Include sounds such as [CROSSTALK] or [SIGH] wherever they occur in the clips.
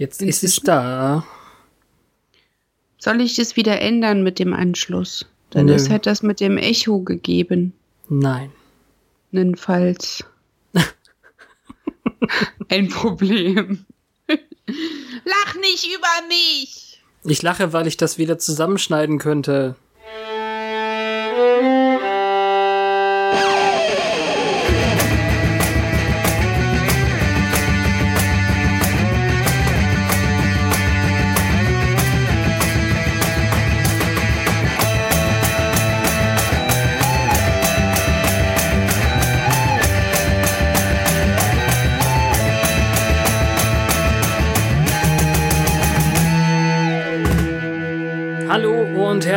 Jetzt ist es da. Soll ich das wieder ändern mit dem Anschluss? Dann Nö. ist halt das mit dem Echo gegeben. Nein. Jedenfalls. [LAUGHS] Ein Problem. Lach nicht über mich! Ich lache, weil ich das wieder zusammenschneiden könnte.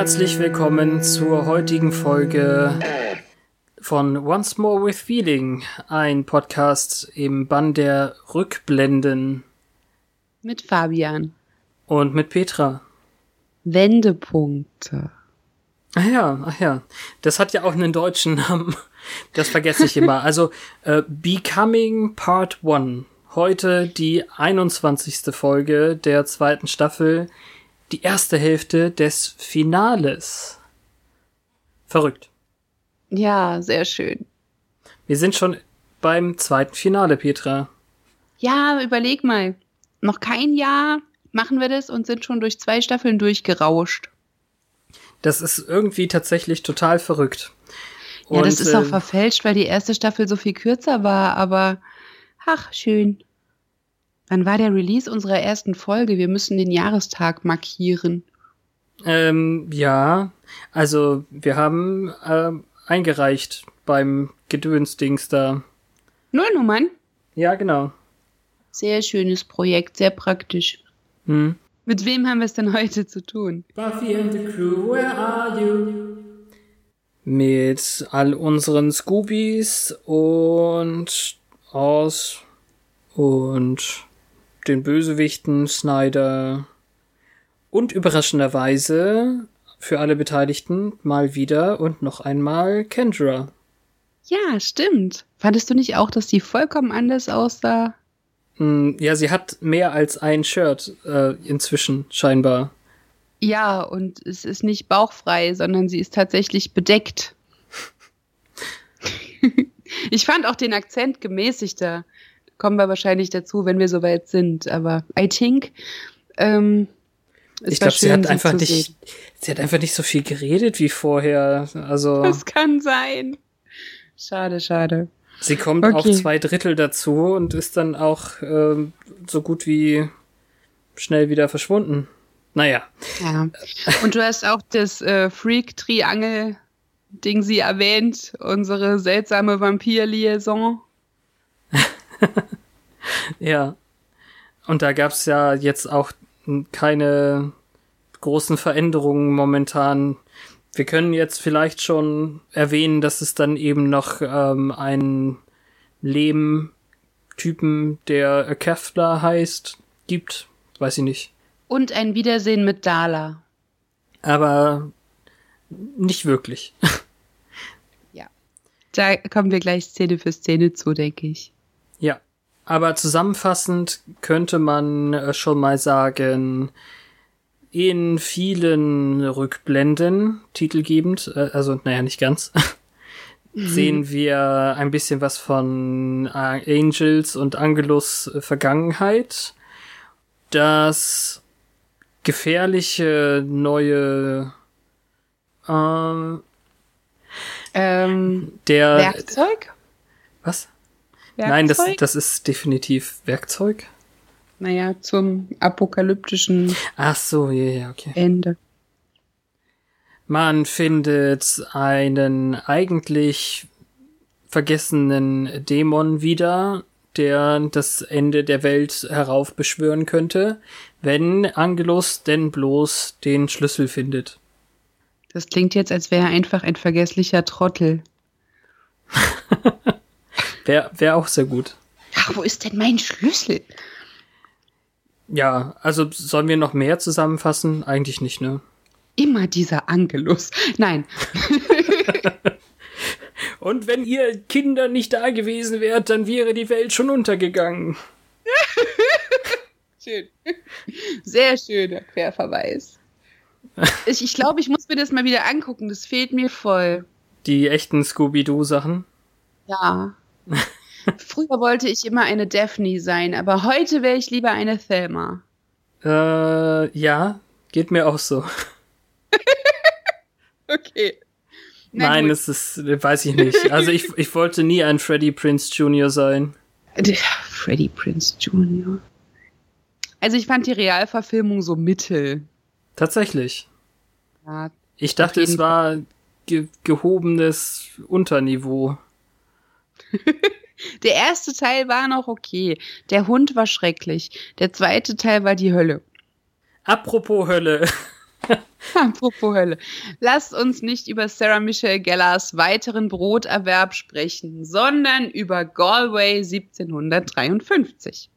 Herzlich willkommen zur heutigen Folge von Once More with Feeling, ein Podcast im Bann der Rückblenden Mit Fabian. und mit Petra. Wendepunkte. Ach ja, ach ja. Das hat ja auch einen deutschen Namen. Das vergesse ich immer. Also äh, Becoming Part 1. Heute die 21. Folge der zweiten Staffel. Die erste Hälfte des Finales. Verrückt. Ja, sehr schön. Wir sind schon beim zweiten Finale, Petra. Ja, überleg mal. Noch kein Jahr machen wir das und sind schon durch zwei Staffeln durchgerauscht. Das ist irgendwie tatsächlich total verrückt. Ja, das ist auch äh, verfälscht, weil die erste Staffel so viel kürzer war, aber ach, schön. Wann war der Release unserer ersten Folge? Wir müssen den Jahrestag markieren. Ähm, ja, also wir haben ähm, eingereicht beim Gedönsdings da. Nullnummern? Ja, genau. Sehr schönes Projekt, sehr praktisch. Hm. Mit wem haben wir es denn heute zu tun? Buffy and the Crew, where are you? Mit all unseren Scoobies und Oz und den Bösewichten Snyder und überraschenderweise für alle Beteiligten mal wieder und noch einmal Kendra. Ja, stimmt. Fandest du nicht auch, dass die vollkommen anders aussah? Hm, Ja, sie hat mehr als ein Shirt äh, inzwischen scheinbar. Ja, und es ist nicht bauchfrei, sondern sie ist tatsächlich bedeckt. [LAUGHS] ich fand auch den Akzent gemäßigter. Kommen wir wahrscheinlich dazu, wenn wir soweit sind. Aber I think. Ähm, ich glaube, sie hat einfach nicht, sehen. sie hat einfach nicht so viel geredet wie vorher. Also Das kann sein. Schade, schade. sie kommt Okay. auf zwei Drittel dazu und ist dann auch ähm, so gut wie schnell wieder verschwunden. Naja, Ja. Und du hast auch das äh, Freak-Triangel-Ding sie erwähnt, unsere seltsame Vampir-Liaison. [LAUGHS] ja. Und da gab's ja jetzt auch keine großen Veränderungen momentan. Wir können jetzt vielleicht schon erwähnen, dass es dann eben noch ähm, einen Lehm-Typen, der Kefler heißt, gibt. Weiß ich nicht. Und ein Wiedersehen mit Dala. Aber nicht wirklich. [LAUGHS] Da kommen wir gleich Szene für Szene zu, denke ich. Aber zusammenfassend könnte man äh, schon mal sagen, in vielen Rückblenden, titelgebend, äh, also naja, nicht ganz, sehen wir ein bisschen was von äh, Angels und Angelus Vergangenheit. Das gefährliche neue ähm, Ähm, der Werkzeug? was? Werkzeug? Nein, das, das ist definitiv Werkzeug. Naja, zum apokalyptischen Ach so, ja, ja, okay. Ende. Man findet einen eigentlich vergessenen Dämon wieder, der das Ende der Welt heraufbeschwören könnte, wenn Angelus denn bloß den Schlüssel findet. Das klingt jetzt, als wäre er einfach ein vergesslicher Trottel. [LAUGHS] Wäre wär auch sehr gut. Ach, wo ist denn mein Schlüssel? Ja, also sollen wir noch mehr zusammenfassen? Eigentlich nicht, ne? Immer dieser Angelus. Nein, [LAUGHS] Und wenn ihr Kinder nicht da gewesen wärt, dann wäre die Welt schon untergegangen. [LAUGHS] Schön. Sehr schöner Querverweis. [LAUGHS] Ich, ich glaube, ich muss mir das mal wieder angucken. Das fehlt mir voll. Die echten Scooby-Doo-Sachen? Ja. [LAUGHS] Früher wollte ich immer eine Daphne sein, aber heute wäre ich lieber eine Thelma. Äh, ja, geht mir auch so. [LAUGHS] okay. Na Nein, gut. das ist, weiß ich nicht. Also ich, [LAUGHS] ich wollte nie ein Freddie Prince Jr. sein. Freddie Prince Jr. Also ich fand die Realverfilmung so mittel. Tatsächlich. Ja, ich dachte, es war ge gehobenes Unterniveau. [LAUGHS] Der erste Teil war noch okay. Der Hund war schrecklich. Der zweite Teil war die Hölle. Apropos Hölle. [LAUGHS] Apropos Hölle. Lasst uns nicht über Sarah Michelle Gellers weiteren Broterwerb sprechen, sondern über Galway 1753.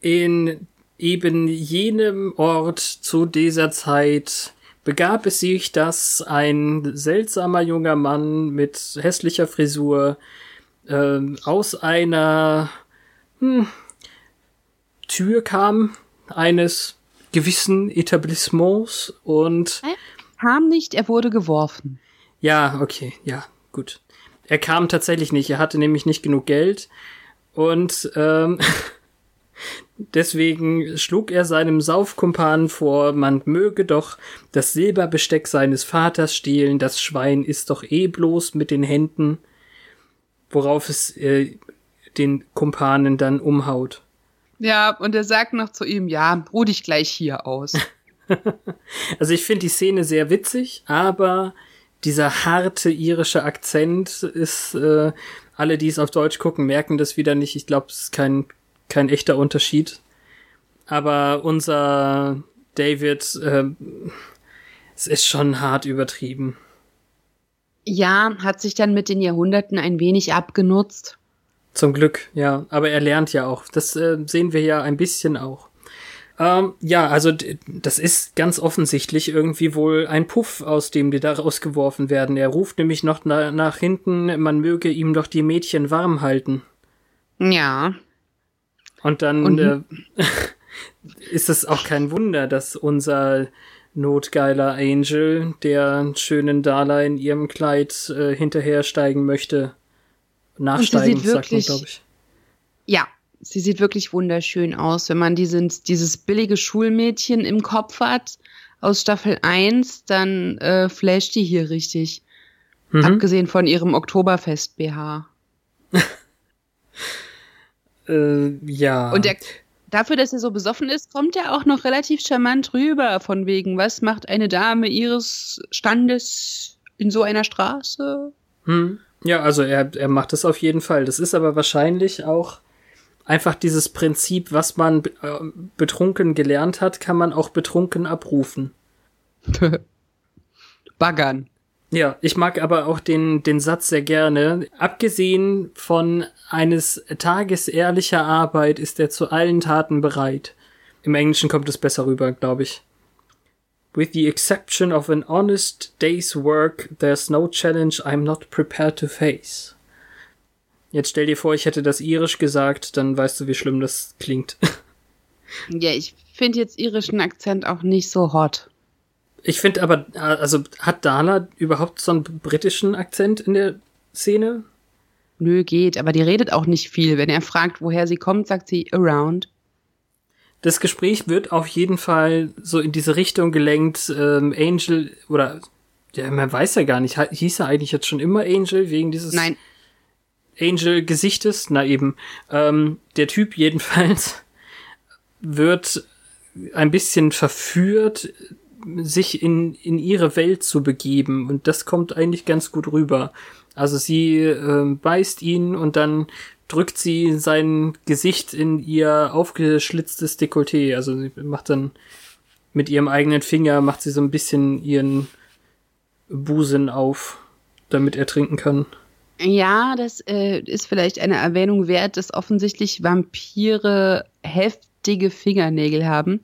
In eben jenem Ort zu dieser Zeit begab es sich, dass ein seltsamer junger Mann mit hässlicher Frisur äh, aus einer hm, Tür kam eines gewissen Etablissements und kam nicht, er wurde geworfen. Ja, okay, ja, gut. Er kam tatsächlich nicht, er hatte nämlich nicht genug Geld und ähm, [LAUGHS] deswegen schlug er seinem Saufkumpan vor, man möge doch das Silberbesteck seines Vaters stehlen, das Schwein ist doch eh bloß mit den Händen, worauf es äh, den Kumpanen dann umhaut. Ja, und er sagt noch zu ihm, ja, ruh dich gleich hier aus. [LAUGHS] also ich finde die Szene sehr witzig, aber dieser harte irische Akzent ist, äh, alle, die es auf Deutsch gucken, merken das wieder nicht. Ich glaube, es ist kein, kein echter Unterschied. Aber unser David, äh, es ist schon hart übertrieben. Ja, hat sich dann mit den Jahrhunderten ein wenig abgenutzt. Zum Glück, ja. Aber er lernt ja auch. Das äh, sehen wir ja ein bisschen auch. Ähm, ja, also das ist ganz offensichtlich irgendwie wohl ein Puff, aus dem die da rausgeworfen werden. Er ruft nämlich noch na nach hinten, man möge ihm doch die Mädchen warm halten. Ja. Und dann Und äh, [LAUGHS] ist es auch kein Wunder, dass unser notgeiler Angel, der schönen Dala in ihrem Kleid äh, hinterhersteigen möchte, nachsteigen, sagt man, glaube ich. Ja, sie sieht wirklich wunderschön aus, wenn man dieses, dieses billige Schulmädchen im Kopf hat aus Staffel 1, dann äh, flasht die hier richtig. Mhm. Abgesehen von ihrem Oktoberfest-BH. [LAUGHS] äh, ja. Und der, dafür, dass er so besoffen ist, kommt er auch noch relativ charmant rüber, von wegen, was macht eine Dame ihres Standes in so einer Straße? Hm. Ja, also er, er macht es auf jeden Fall. Das ist aber wahrscheinlich auch einfach dieses Prinzip, was man äh, betrunken gelernt hat, kann man auch betrunken abrufen. [LAUGHS] Baggern. Ja, ich mag aber auch den, den Satz sehr gerne. Abgesehen von eines Tages ehrlicher Arbeit ist er zu allen Taten bereit. Im Englischen kommt es besser rüber, glaube ich. With the exception of an honest day's work, there's no challenge I'm not prepared to face. Jetzt stell dir vor, ich hätte das irisch gesagt, dann weißt du, wie schlimm das klingt. [LAUGHS] Ja, ich finde jetzt irischen Akzent auch nicht so hot. Ich finde aber, also hat Dana überhaupt so einen britischen Akzent in der Szene? Nö, geht, aber die redet auch nicht viel. Wenn er fragt, woher sie kommt, sagt sie around das Gespräch wird auf jeden Fall so in diese Richtung gelenkt. Ähm, Angel oder ja, man weiß ja gar nicht, hieß er eigentlich jetzt schon immer Angel wegen dieses Nein. Angel-Gesichtes? Na eben. Ähm, der Typ jedenfalls [LAUGHS] wird ein bisschen verführt, sich in, in ihre Welt zu begeben. Und das kommt eigentlich ganz gut rüber. Also sie äh, beißt ihn und dann drückt sie sein Gesicht in ihr aufgeschlitztes Dekolleté. Also sie macht dann mit ihrem eigenen Finger, macht sie so ein bisschen ihren Busen auf, damit er trinken kann. Ja, das äh, ist vielleicht eine Erwähnung wert, dass offensichtlich Vampire heftige Fingernägel haben.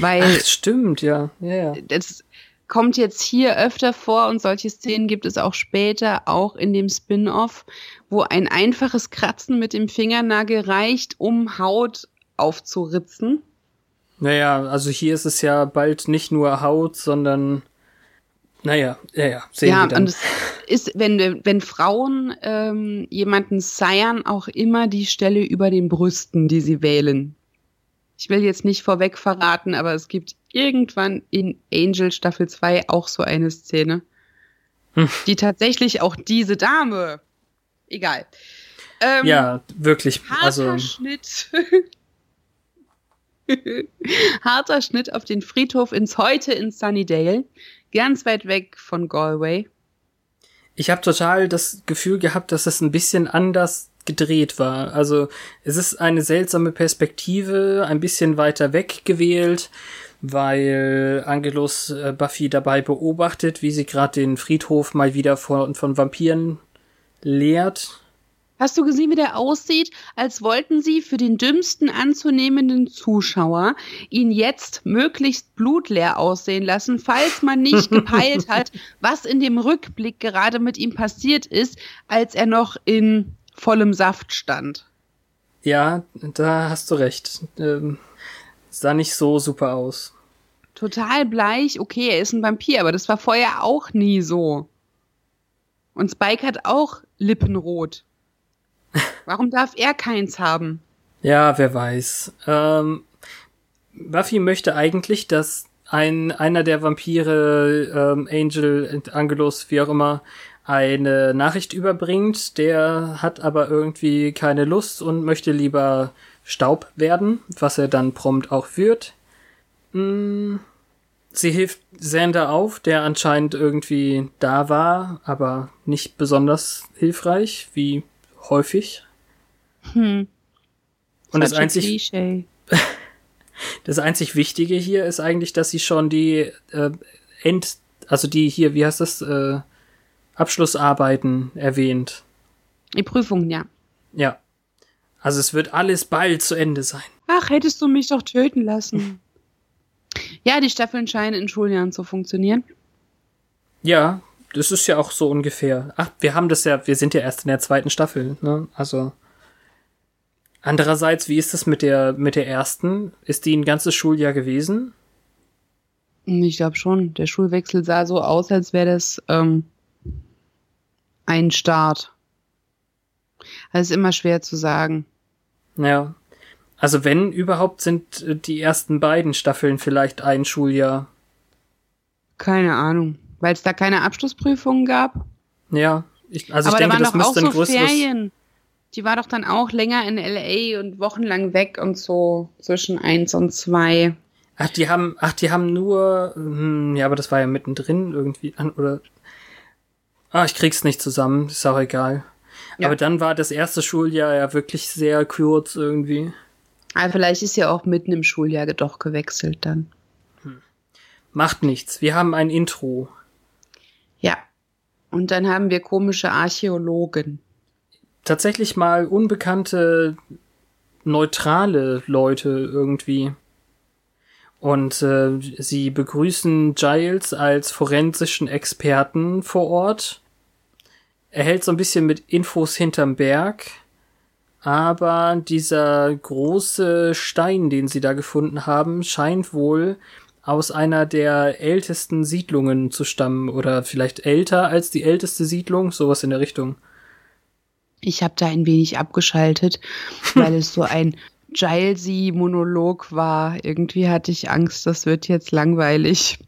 Weil Ach, stimmt, ja. ja, ja. Das kommt jetzt hier öfter vor und solche Szenen gibt es auch später, auch in dem Spin-off, wo ein einfaches Kratzen mit dem Fingernagel reicht, um Haut aufzuritzen. Naja, also hier ist es ja bald nicht nur Haut, sondern naja, ja, ja, sehen ja, wir dann. und es ist, wenn, wenn Frauen ähm, jemanden seiern, auch immer die Stelle über den Brüsten, die sie wählen. Ich will jetzt nicht vorweg verraten, aber es gibt irgendwann in Angel Staffel 2 auch so eine Szene, hm. die tatsächlich auch diese Dame, egal. Ähm, ja, wirklich. Harter also, Schnitt. [LAUGHS] harter Schnitt auf den Friedhof ins Heute in Sunnydale, ganz weit weg von Galway. Ich habe total das Gefühl gehabt, dass es ein bisschen anders gedreht war. Also es ist eine seltsame Perspektive, ein bisschen weiter weg gewählt, weil Angelus äh, Buffy dabei beobachtet, wie sie gerade den Friedhof mal wieder von, von Vampiren leert. Hast du gesehen, wie der aussieht? Als wollten sie für den dümmsten anzunehmenden Zuschauer ihn jetzt möglichst blutleer aussehen lassen, falls man nicht [LAUGHS] gepeilt hat, was in dem Rückblick gerade mit ihm passiert ist, als er noch in vollem Saft stand. Ja, da hast du recht. Ähm, sah nicht so super aus. Total bleich, okay, er ist ein Vampir, aber das war vorher auch nie so. Und Spike hat auch Lippenrot. [LAUGHS] Warum darf er keins haben? Ja, wer weiß. Ähm, Buffy möchte eigentlich, dass ein einer der Vampire, ähm, Angel, Angelus, wie auch immer, eine Nachricht überbringt. Der hat aber irgendwie keine Lust und möchte lieber Staub werden, was er dann prompt auch wird. Hm, sie hilft Sander auf, der anscheinend irgendwie da war, aber nicht besonders hilfreich, wie häufig. Hm. Und das einzig, [LAUGHS] das einzig Wichtige hier ist eigentlich, dass sie schon die äh, End, also die hier, wie heißt das, äh, Abschlussarbeiten erwähnt. Die Prüfungen, ja. Ja. Also es wird alles bald zu Ende sein. Ach, hättest du mich doch töten lassen. [LAUGHS] ja, die Staffeln scheinen in Schuljahren zu funktionieren. Ja, das ist ja auch so ungefähr. Ach, wir haben das ja, wir sind ja erst in der zweiten Staffel, ne? Also. Andererseits, wie ist das mit der, mit der ersten? Ist die ein ganzes Schuljahr gewesen? Ich glaube schon. Der Schulwechsel sah so aus, als wäre das ähm, ein Start. Das ist immer schwer zu sagen. Ja. Also wenn überhaupt sind äh, die ersten beiden Staffeln vielleicht ein Schuljahr. Keine Ahnung. Weil es da keine Abschlussprüfungen gab? Ja. Ich, also Aber ich denke, da waren das müsste auch so Ferien. Die war doch dann auch länger in LA und wochenlang weg und so zwischen eins und zwei. Ach, die haben, ach, die haben nur, hm, ja, aber das war ja mittendrin irgendwie, oder Ah, ich krieg's nicht zusammen, ist auch egal. Ja. Aber dann war das erste Schuljahr ja wirklich sehr kurz irgendwie. Aber vielleicht ist ja auch mitten im Schuljahr doch gewechselt dann. Hm. Macht nichts. Wir haben ein Intro. Ja. Und dann haben wir komische Archäologen. Tatsächlich mal unbekannte, neutrale Leute irgendwie. Und äh, sie begrüßen Giles als forensischen Experten vor Ort. Er hält so ein bisschen mit Infos hinterm Berg, aber dieser große Stein, den sie da gefunden haben, scheint wohl aus einer der ältesten Siedlungen zu stammen. Oder vielleicht älter als die älteste Siedlung, sowas in der Richtung. Ich habe da ein wenig abgeschaltet, weil es so ein Gilesy-Monolog war. Irgendwie hatte ich Angst, das wird jetzt langweilig.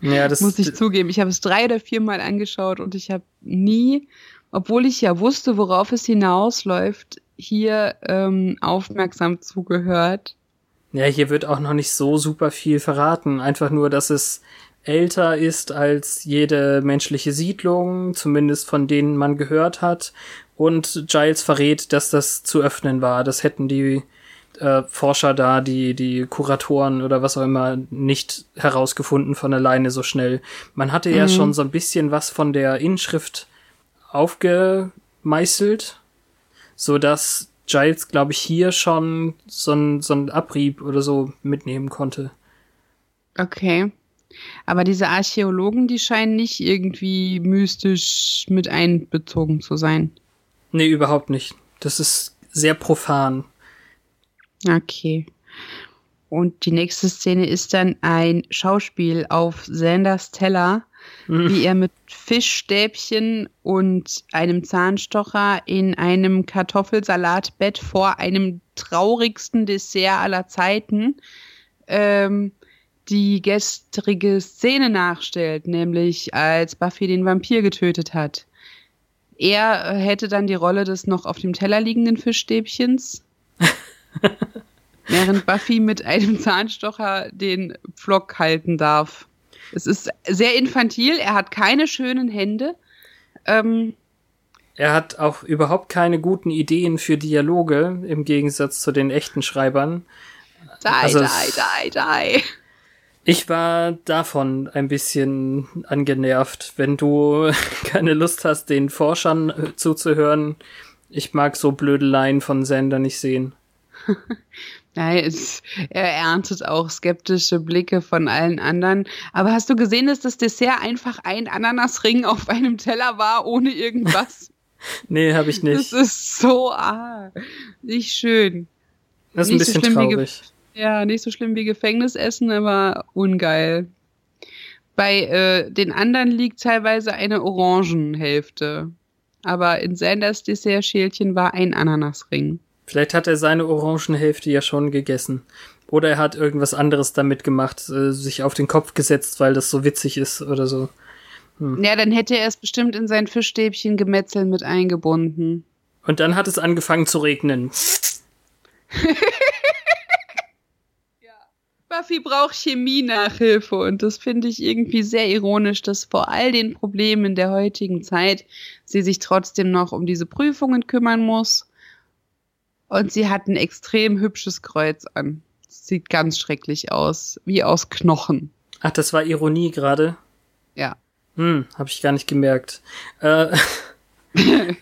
Ja, [LAUGHS] das muss ich zugeben. Ich habe es drei oder viermal angeschaut und ich habe nie obwohl ich ja wusste, worauf es hinausläuft, hier ähm, aufmerksam zugehört. Ja, hier wird auch noch nicht so super viel verraten. Einfach nur, dass es älter ist als jede menschliche Siedlung, zumindest von denen man gehört hat. Und Giles verrät, dass das zu öffnen war. Das hätten die äh, Forscher da, die, die Kuratoren oder was auch immer, nicht herausgefunden von alleine so schnell. Man hatte ja mhm. schon so ein bisschen was von der Inschrift aufgemeißelt, so dass Giles, glaube ich, hier schon so ein, so ein Abrieb oder so mitnehmen konnte. Okay. Aber diese Archäologen, die scheinen nicht irgendwie mystisch mit einbezogen zu sein. Nee, überhaupt nicht. Das ist sehr profan. Okay. Und die nächste Szene ist dann ein Schauspiel auf Sanders Teller, mhm. wie er mit Fischstäbchen und einem Zahnstocher in einem Kartoffelsalatbett vor einem traurigsten Dessert aller Zeiten ähm, die gestrige Szene nachstellt, nämlich als Buffy den Vampir getötet hat. Er hätte dann die Rolle des noch auf dem Teller liegenden Fischstäbchens, [LAUGHS] während Buffy mit einem Zahnstocher den Pflock halten darf. Es ist sehr infantil, er hat keine schönen Hände. Ähm, er hat auch überhaupt keine guten Ideen für Dialoge, im Gegensatz zu den echten Schreibern. Die, also, die, die, die. Ich war davon ein bisschen angenervt, wenn du [LAUGHS] keine Lust hast, den Forschern zuzuhören. Ich mag so Blödeleien von Sender nicht sehen. [LAUGHS] Nein, es, er erntet auch skeptische Blicke von allen anderen. Aber hast du gesehen, dass das Dessert einfach ein Ananasring auf einem Teller war, ohne irgendwas? [LAUGHS] nee, habe ich nicht. Das ist so ah, nicht schön. Das ist nicht ein bisschen so traurig. Ja, nicht so schlimm wie Gefängnisessen, aber ungeil. Bei äh, den anderen liegt teilweise eine Orangenhälfte. Aber in Sanders Dessertschälchen war ein Ananasring. Vielleicht hat er seine Orangenhälfte ja schon gegessen. Oder er hat irgendwas anderes damit gemacht, äh, sich auf den Kopf gesetzt, weil das so witzig ist oder so. Hm. Ja, dann hätte er es bestimmt in sein Fischstäbchen Gemetzel mit eingebunden. Und dann hat es angefangen zu regnen. [LAUGHS] Buffy braucht Chemie-Nachhilfe und das finde ich irgendwie sehr ironisch, dass vor all den Problemen der heutigen Zeit sie sich trotzdem noch um diese Prüfungen kümmern muss. Und sie hat ein extrem hübsches Kreuz an. sieht ganz schrecklich aus, wie aus Knochen. Ach, das war Ironie gerade. Ja. Hm, hab ich gar nicht gemerkt. Äh, [LAUGHS]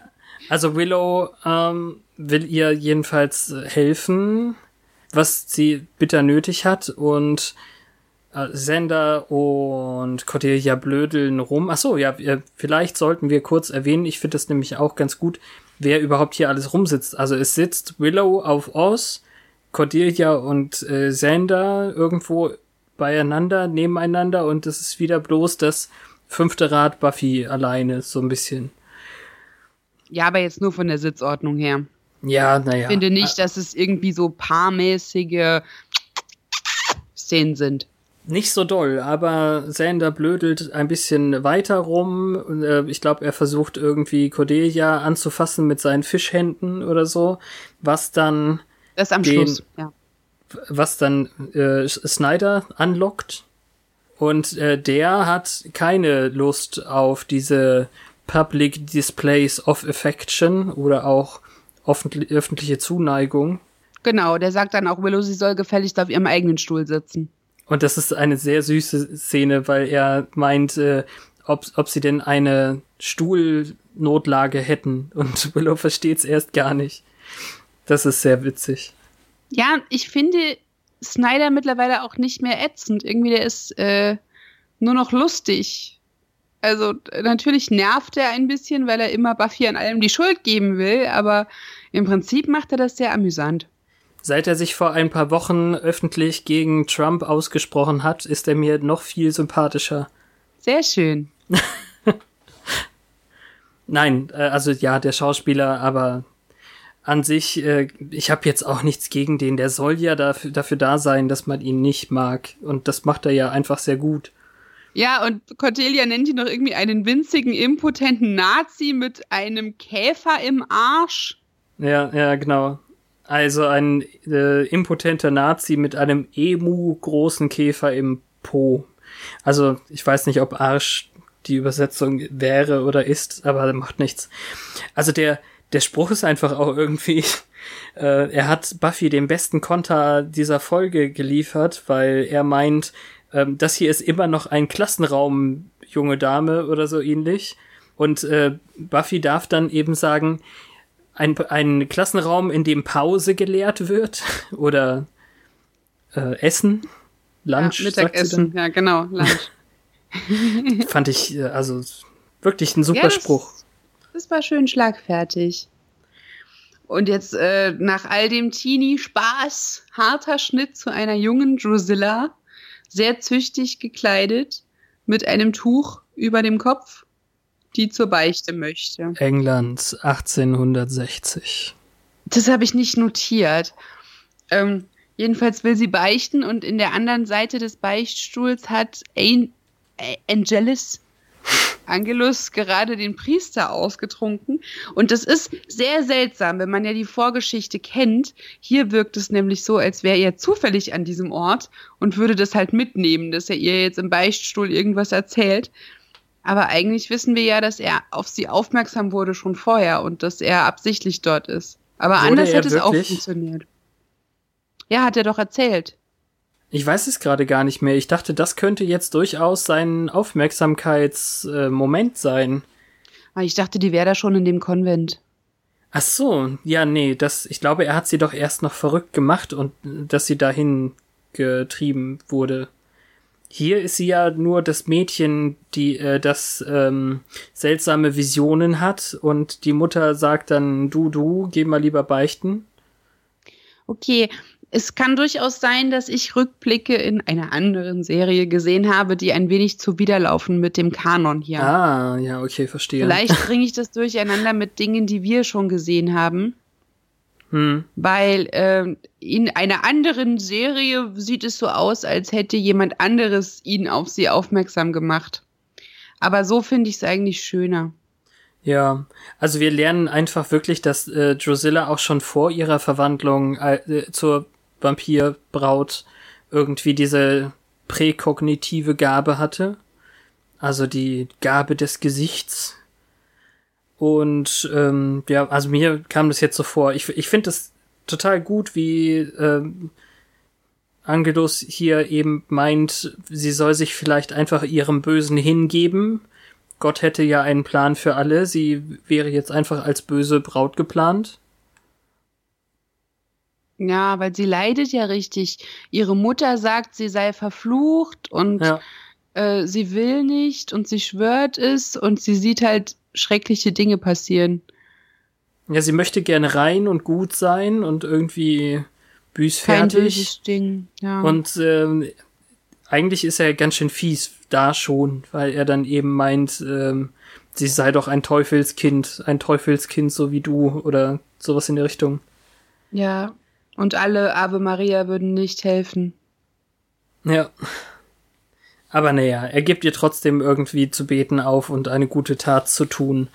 also Willow ähm, will ihr jedenfalls helfen was sie bitter nötig hat und äh, Sender und Cordelia blödeln rum. Ach so, ja, vielleicht sollten wir kurz erwähnen, ich finde das nämlich auch ganz gut, wer überhaupt hier alles rumsitzt. Also es sitzt Willow auf Oz, Cordelia und äh, Sander irgendwo beieinander, nebeneinander und es ist wieder bloß das fünfte Rad Buffy alleine, so ein bisschen. Ja, aber jetzt nur von der Sitzordnung her. Ja, naja. Ich finde nicht, dass es irgendwie so paarmäßige Szenen sind. Nicht so doll, aber Sander blödelt ein bisschen weiter rum. Äh, ich glaube, er versucht irgendwie Cordelia anzufassen mit seinen Fischhänden oder so, was dann. Das am den, Schluss, ja. Was dann äh, Snyder anlockt. Und äh, der hat keine Lust auf diese Public Displays of Affection oder auch öffentliche Zuneigung. Genau, der sagt dann auch, Willow, sie soll gefälligst auf ihrem eigenen Stuhl sitzen. Und das ist eine sehr süße Szene, weil er meint, äh, ob, ob sie denn eine Stuhlnotlage hätten. Und [LAUGHS] Willow versteht's erst gar nicht. Das ist sehr witzig. Ja, ich finde Snyder mittlerweile auch nicht mehr ätzend. Irgendwie, der ist äh, nur noch lustig. Also natürlich nervt er ein bisschen, weil er immer Buffy an allem die Schuld geben will, aber im Prinzip macht er das sehr amüsant. Seit er sich vor ein paar Wochen öffentlich gegen Trump ausgesprochen hat, ist er mir noch viel sympathischer. Sehr schön. [LAUGHS] Nein, äh, also ja, der Schauspieler, aber an sich, äh, ich habe jetzt auch nichts gegen den. Der soll ja dafür, dafür da sein, dass man ihn nicht mag. Und das macht er ja einfach sehr gut. Ja, und Cordelia nennt ihn noch irgendwie einen winzigen, impotenten Nazi mit einem Käfer im Arsch. Ja, ja, genau. Also ein äh, impotenter Nazi mit einem emu-großen Käfer im Po. Also ich weiß nicht, ob Arsch die Übersetzung wäre oder ist, aber macht nichts. Also der, der Spruch ist einfach auch irgendwie, [LAUGHS] äh, er hat Buffy den besten Konter dieser Folge geliefert, weil er meint, ähm, das hier ist immer noch ein Klassenraum, junge Dame oder so ähnlich. Und äh, Buffy darf dann eben sagen, ein, ein Klassenraum, in dem Pause gelehrt wird [LAUGHS] oder äh, Essen, Lunch. Ja, Mittagessen, ja genau, Lunch. [LAUGHS] Fand ich äh, also wirklich ein super ja, das, Spruch. Das war schön schlagfertig. Und jetzt äh, nach all dem Teenie-Spaß, harter Schnitt zu einer jungen Drusilla, sehr züchtig gekleidet, mit einem Tuch über dem Kopf, die zur Beichte möchte. England 1860. Das habe ich nicht notiert. Ähm, jedenfalls will sie beichten und in der anderen Seite des Beichtstuhls hat An Angelus Angelus gerade den Priester ausgetrunken. Und das ist sehr seltsam, wenn man ja die Vorgeschichte kennt. Hier wirkt es nämlich so, als wäre er zufällig an diesem Ort und würde das halt mitnehmen, dass er ihr jetzt im Beichtstuhl irgendwas erzählt. Aber eigentlich wissen wir ja, dass er auf sie aufmerksam wurde schon vorher und dass er absichtlich dort ist. Aber wurde anders hätte es auch funktioniert. Ja, hat er doch erzählt. Ich weiß es gerade gar nicht mehr. Ich dachte, das könnte jetzt durchaus sein Aufmerksamkeitsmoment sein. Ah, ich dachte, die wäre da schon in dem Konvent. Ach so, ja, nee, das, ich glaube, er hat sie doch erst noch verrückt gemacht und dass sie dahin getrieben wurde. Hier ist sie ja nur das Mädchen, die äh, das ähm, seltsame Visionen hat und die Mutter sagt dann, du, du, geh mal lieber beichten. Okay, es kann durchaus sein, dass ich Rückblicke in einer anderen Serie gesehen habe, die ein wenig zu widerlaufen mit dem Kanon hier. Ah, ja, okay, verstehe. Vielleicht bringe ich das durcheinander mit Dingen, die wir schon gesehen haben. Hm. Weil äh, in einer anderen Serie sieht es so aus, als hätte jemand anderes ihn auf sie aufmerksam gemacht. Aber so finde ich es eigentlich schöner. Ja, also wir lernen einfach wirklich, dass äh, Drusilla auch schon vor ihrer Verwandlung äh, zur Vampirbraut irgendwie diese präkognitive Gabe hatte. Also die Gabe des Gesichts. Und ähm, ja, also mir kam das jetzt so vor. Ich, ich finde es total gut, wie ähm, Angelus hier eben meint, sie soll sich vielleicht einfach ihrem Bösen hingeben. Gott hätte ja einen Plan für alle. Sie wäre jetzt einfach als böse Braut geplant. Ja, weil sie leidet ja richtig. Ihre Mutter sagt, sie sei verflucht und ja. äh, sie will nicht und sie schwört es und sie sieht halt schreckliche Dinge passieren. Ja, sie möchte gerne rein und gut sein und irgendwie büßfertig. Kein Ding, ja. Und ähm, eigentlich ist er ganz schön fies da schon, weil er dann eben meint, ähm, sie sei doch ein Teufelskind, ein Teufelskind so wie du oder sowas in der Richtung. Ja, und alle Ave Maria würden nicht helfen. Ja. Aber naja, er gibt ihr trotzdem irgendwie zu beten auf und eine gute Tat zu tun.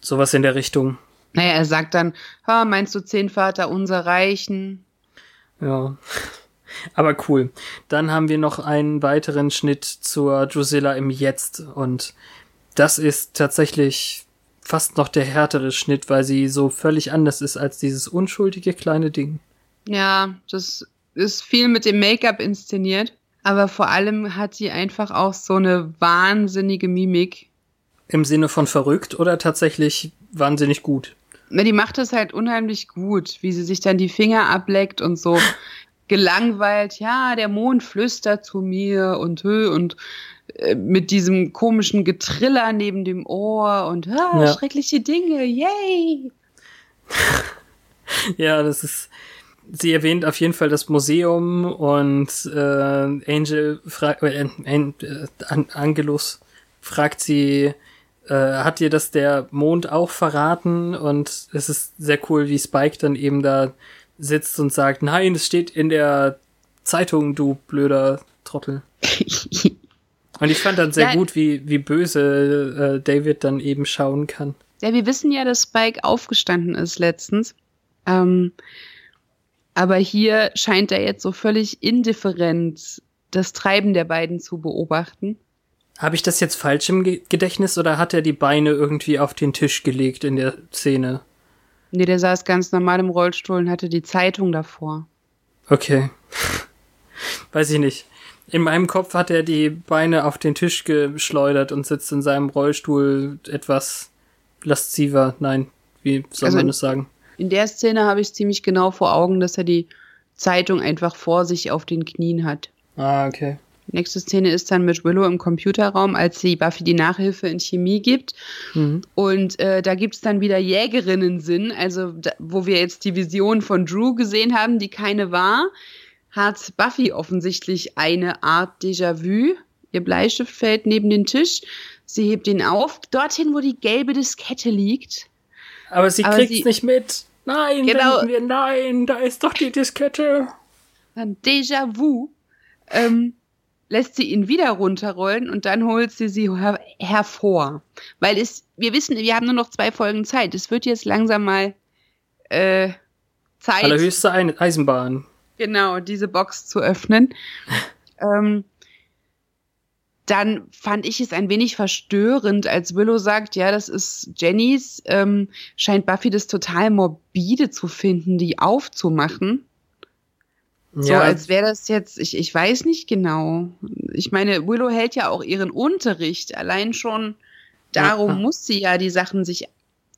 Sowas in der Richtung. Naja, er sagt dann, ha, meinst du zehn Vater unser Reichen? Ja. [LAUGHS] Aber cool. Dann haben wir noch einen weiteren Schnitt zur Drusilla im Jetzt und das ist tatsächlich fast noch der härtere Schnitt, weil sie so völlig anders ist als dieses unschuldige kleine Ding. Ja, das ist viel mit dem Make-up inszeniert, aber vor allem hat sie einfach auch so eine wahnsinnige Mimik. Im Sinne von verrückt oder tatsächlich wahnsinnig gut? Na, die macht das halt unheimlich gut, wie sie sich dann die Finger ableckt und so [LAUGHS] gelangweilt, ja, der Mond flüstert zu mir und und äh, mit diesem komischen Getriller neben dem Ohr und ah, ja. schreckliche Dinge, yay! [LAUGHS] ja, das ist sie erwähnt auf jeden Fall das Museum und äh, Angel fragt, äh, äh, Angelus fragt sie, äh, hat dir das der Mond auch verraten? Und es ist sehr cool, wie Spike dann eben da sitzt und sagt, nein, es steht in der Zeitung, du blöder Trottel. [LAUGHS] und ich fand dann sehr ja, gut, wie, wie böse äh, David dann eben schauen kann. Ja, wir wissen ja, dass Spike aufgestanden ist letztens. Ähm, aber hier scheint er jetzt so völlig indifferent das Treiben der beiden zu beobachten. Habe ich das jetzt falsch im Gedächtnis oder hat er die Beine irgendwie auf den Tisch gelegt in der Szene? Nee, der saß ganz normal im Rollstuhl und hatte die Zeitung davor. Okay. [LAUGHS] Weiß ich nicht. In meinem Kopf hat er die Beine auf den Tisch geschleudert und sitzt in seinem Rollstuhl etwas lasziver. Nein, wie soll also man das sagen? In der Szene habe ich ziemlich genau vor Augen, dass er die Zeitung einfach vor sich auf den Knien hat. Ah, okay. Nächste Szene ist dann mit Willow im Computerraum, als sie Buffy die Nachhilfe in Chemie gibt. Mhm. Und äh, da gibt es dann wieder Jägerinnen-Sinn, also da, wo wir jetzt die Vision von Drew gesehen haben, die keine war, hat Buffy offensichtlich eine Art Déjà-vu. Ihr Bleistift fällt neben den Tisch. Sie hebt ihn auf, dorthin, wo die gelbe Diskette liegt. Aber sie kriegt es nicht mit. Nein, genau. denken wir, nein, da ist doch die Diskette. Dann Déjà-vu. Ähm, lässt sie ihn wieder runterrollen und dann holt sie sie her hervor. Weil es, wir wissen, wir haben nur noch zwei Folgen Zeit. Es wird jetzt langsam mal äh, Zeit. Allerhöchste Eisenbahn. Genau, diese Box zu öffnen. [LAUGHS] ähm, dann fand ich es ein wenig verstörend, als Willow sagt, ja, das ist Jennys, ähm, scheint Buffy das total morbide zu finden, die aufzumachen. Ja. So als wäre das jetzt, ich, ich weiß nicht genau. Ich meine, Willow hält ja auch ihren Unterricht. Allein schon darum ja. muss sie ja die Sachen sich,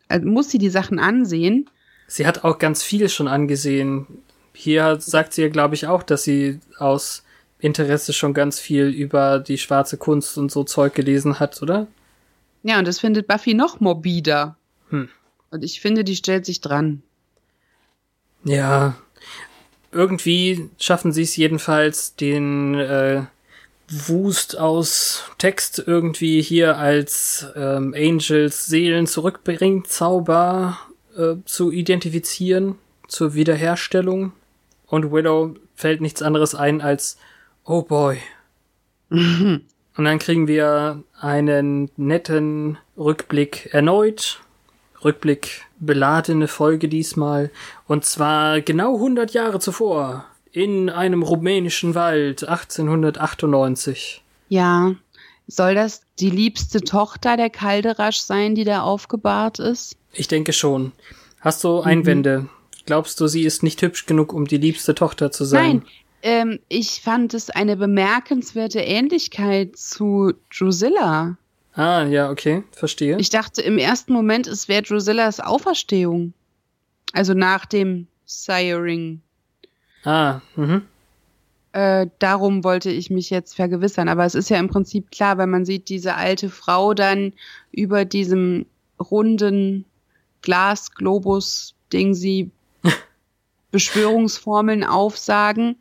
also muss sie die Sachen ansehen. Sie hat auch ganz viel schon angesehen. Hier sagt sie ja, glaube ich, auch, dass sie aus Interesse schon ganz viel über die schwarze Kunst und so Zeug gelesen hat, oder? Ja, und das findet Buffy noch morbider. Hm. Und ich finde, die stellt sich dran. Ja, irgendwie schaffen sie es jedenfalls, den äh, Wust aus Text irgendwie hier als ähm, Angels Seelen zurückbringt, Zauber äh, zu identifizieren, zur Wiederherstellung. Und Willow fällt nichts anderes ein als Oh boy. [LAUGHS] Und dann kriegen wir einen netten Rückblick erneut Rückblick beladene Folge diesmal. Und zwar genau 100 Jahre zuvor. In einem rumänischen Wald 1898. Ja. Soll das die liebste Tochter der Kalderasch sein, die da aufgebahrt ist? Ich denke schon. Hast du Einwände? Mhm. Glaubst du, sie ist nicht hübsch genug, um die liebste Tochter zu sein? Nein, ähm, ich fand es eine bemerkenswerte Ähnlichkeit zu Drusilla. Ah, ja, okay, verstehe. Ich dachte im ersten Moment, es wäre Drusillas Auferstehung. Also nach dem Siring. Ah, mhm. Äh, darum wollte ich mich jetzt vergewissern. Aber es ist ja im Prinzip klar, weil man sieht diese alte Frau dann über diesem runden Glas-Globus-Ding sie [LAUGHS] Beschwörungsformeln aufsagen,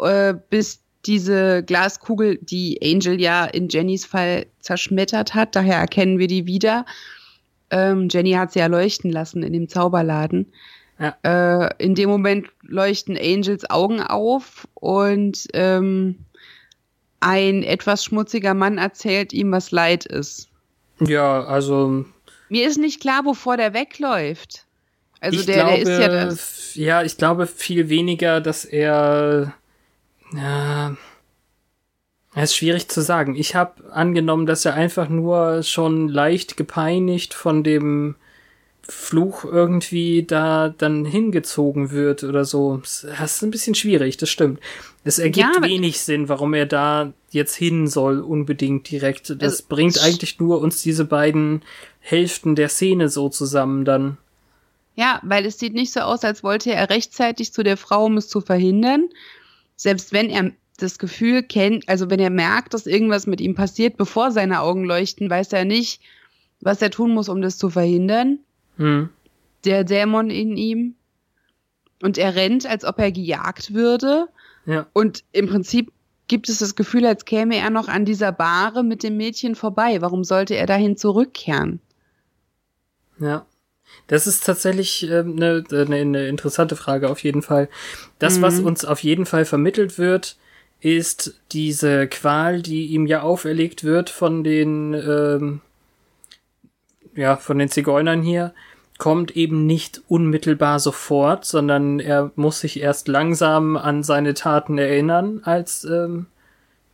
äh, bis diese Glaskugel, die Angel ja in Jennys Fall zerschmettert hat, daher erkennen wir die wieder. Ähm, Jenny hat sie ja leuchten lassen in dem Zauberladen. Ja. Äh, in dem Moment leuchten Angels Augen auf und ähm, ein etwas schmutziger Mann erzählt ihm, was Leid ist. Ja, also. Mir ist nicht klar, wovor der wegläuft. Also der, glaube, der ist ja das. Ja, ich glaube viel weniger, dass er ja. Es ist schwierig zu sagen. Ich habe angenommen, dass er einfach nur schon leicht gepeinigt von dem Fluch irgendwie da dann hingezogen wird oder so. Das ist ein bisschen schwierig, das stimmt. Es ergibt ja, wenig Sinn, warum er da jetzt hin soll, unbedingt direkt. Das also, bringt eigentlich nur uns diese beiden Hälften der Szene so zusammen dann. Ja, weil es sieht nicht so aus, als wollte er rechtzeitig zu der Frau, um es zu verhindern selbst wenn er das Gefühl kennt, also wenn er merkt, dass irgendwas mit ihm passiert, bevor seine Augen leuchten, weiß er nicht, was er tun muss, um das zu verhindern. Hm. Der Dämon in ihm. Und er rennt, als ob er gejagt würde. Ja. Und im Prinzip gibt es das Gefühl, als käme er noch an dieser Bahre mit dem Mädchen vorbei. Warum sollte er dahin zurückkehren? Ja. Das ist tatsächlich eine ähm, ne, ne, ne interessante Frage auf jeden Fall. Das, mhm. was uns auf jeden Fall vermittelt wird, ist diese Qual, die ihm ja auferlegt wird von den, ähm, ja, von den Zigeunern hier, kommt eben nicht unmittelbar sofort, sondern er muss sich erst langsam an seine Taten erinnern als ähm,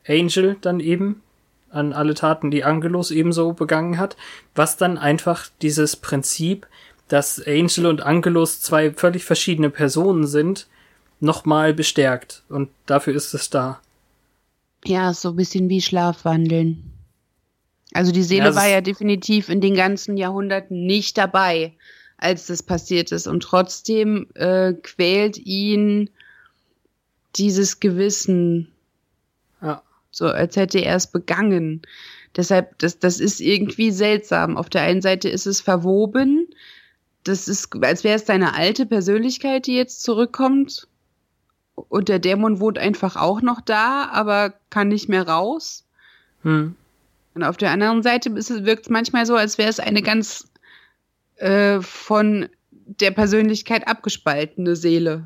Angel dann eben an alle Taten, die Angelus ebenso begangen hat, was dann einfach dieses Prinzip dass Angel und Angelus zwei völlig verschiedene Personen sind, nochmal bestärkt. Und dafür ist es da. Ja, so ein bisschen wie Schlafwandeln. Also die Seele ja, war ja definitiv in den ganzen Jahrhunderten nicht dabei, als das passiert ist. Und trotzdem äh, quält ihn dieses Gewissen. Ja. so als hätte er es begangen. Deshalb, das, das ist irgendwie seltsam. Auf der einen Seite ist es verwoben, das ist, als wäre es deine alte Persönlichkeit, die jetzt zurückkommt. Und der Dämon wohnt einfach auch noch da, aber kann nicht mehr raus. Hm. Und auf der anderen Seite wirkt es manchmal so, als wäre es eine ganz äh, von der Persönlichkeit abgespaltene Seele.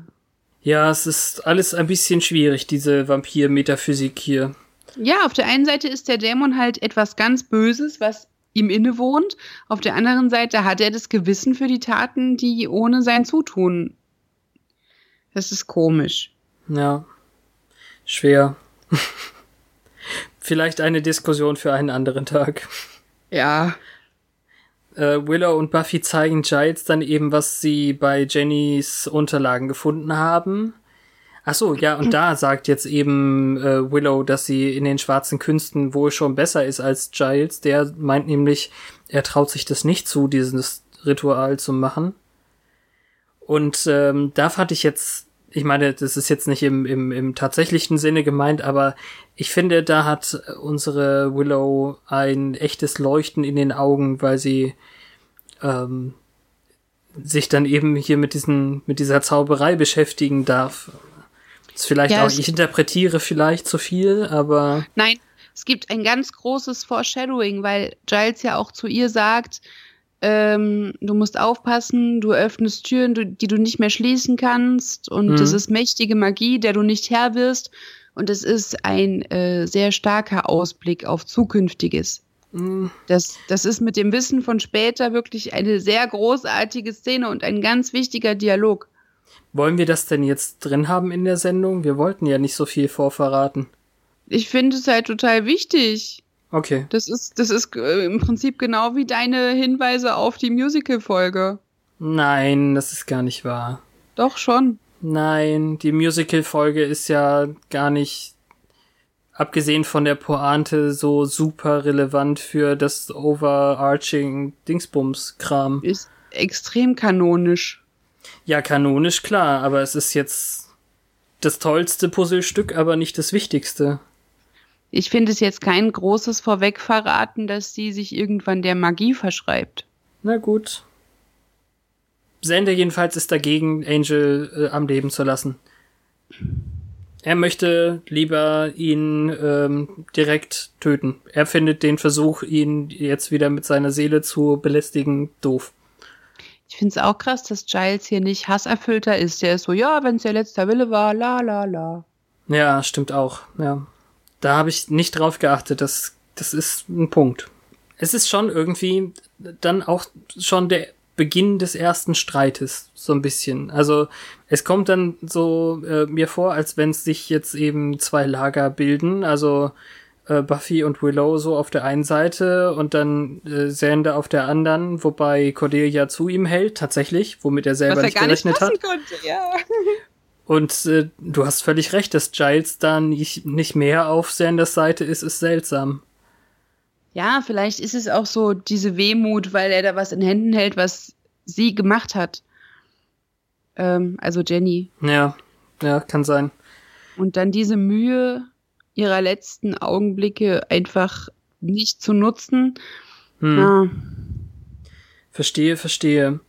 Ja, es ist alles ein bisschen schwierig, diese Vampir-Metaphysik hier. Ja, auf der einen Seite ist der Dämon halt etwas ganz Böses, was ihm innewohnt. Auf der anderen Seite hat er das Gewissen für die Taten, die ohne sein Zutun. Das ist komisch. Ja. Schwer. [LAUGHS] Vielleicht eine Diskussion für einen anderen Tag. Ja. Äh, Willow und Buffy zeigen Giles dann eben, was sie bei Jennys Unterlagen gefunden haben. Ach so, ja, und da sagt jetzt eben äh, Willow, dass sie in den schwarzen Künsten wohl schon besser ist als Giles. Der meint nämlich, er traut sich das nicht zu, dieses Ritual zu machen. Und ähm, da fand ich jetzt, ich meine, das ist jetzt nicht im, im, im tatsächlichen Sinne gemeint, aber ich finde, da hat unsere Willow ein echtes Leuchten in den Augen, weil sie ähm, sich dann eben hier mit diesen, mit dieser Zauberei beschäftigen darf. Ist vielleicht ja, auch, ich interpretiere vielleicht zu viel, aber. Nein, es gibt ein ganz großes Foreshadowing, weil Giles ja auch zu ihr sagt, ähm, du musst aufpassen, du öffnest Türen, du, die du nicht mehr schließen kannst und mhm. das ist mächtige Magie, der du nicht Herr wirst und es ist ein äh, sehr starker Ausblick auf Zukünftiges. Mhm. Das, das ist mit dem Wissen von später wirklich eine sehr großartige Szene und ein ganz wichtiger Dialog. Wollen wir das denn jetzt drin haben in der Sendung? Wir wollten ja nicht so viel vorverraten. Ich finde es halt total wichtig. Okay. Das ist, das ist äh, im Prinzip genau wie deine Hinweise auf die Musical-Folge. Nein, das ist gar nicht wahr. Doch schon. Nein, die Musical-Folge ist ja gar nicht, abgesehen von der Pointe, so super relevant für das overarching Dingsbums-Kram. Ist extrem kanonisch. Ja, kanonisch klar, aber es ist jetzt das tollste Puzzlestück, aber nicht das wichtigste. Ich finde es jetzt kein großes Vorwegverraten, dass sie sich irgendwann der Magie verschreibt. Na gut. Sender jedenfalls ist dagegen, Angel äh, am Leben zu lassen. Er möchte lieber ihn ähm, direkt töten. Er findet den Versuch, ihn jetzt wieder mit seiner Seele zu belästigen, doof. Ich finde es auch krass, dass Giles hier nicht hasserfüllter ist. Der ist so, ja, wenn es der letzte Wille war, la la la. Ja, stimmt auch. Ja. Da habe ich nicht drauf geachtet. Das, das ist ein Punkt. Es ist schon irgendwie dann auch schon der Beginn des ersten Streites, so ein bisschen. Also es kommt dann so äh, mir vor, als wenn sich jetzt eben zwei Lager bilden. Also äh, Buffy und Willow so auf der einen Seite und dann äh, Xander auf der anderen, wobei Cordelia zu ihm hält, tatsächlich, womit er selber Was nicht gerechnet nicht hat. Konnte, ja. [LAUGHS] Und äh, du hast völlig recht, dass Giles da nicht, nicht mehr auf Xanders Seite ist, ist seltsam. Ja, vielleicht ist es auch so diese Wehmut, weil er da was in Händen hält, was sie gemacht hat. Ähm, also Jenny. Ja, ja, kann sein. Und dann diese Mühe, ihrer letzten Augenblicke einfach nicht zu nutzen. Hm. Ja. Verstehe, verstehe.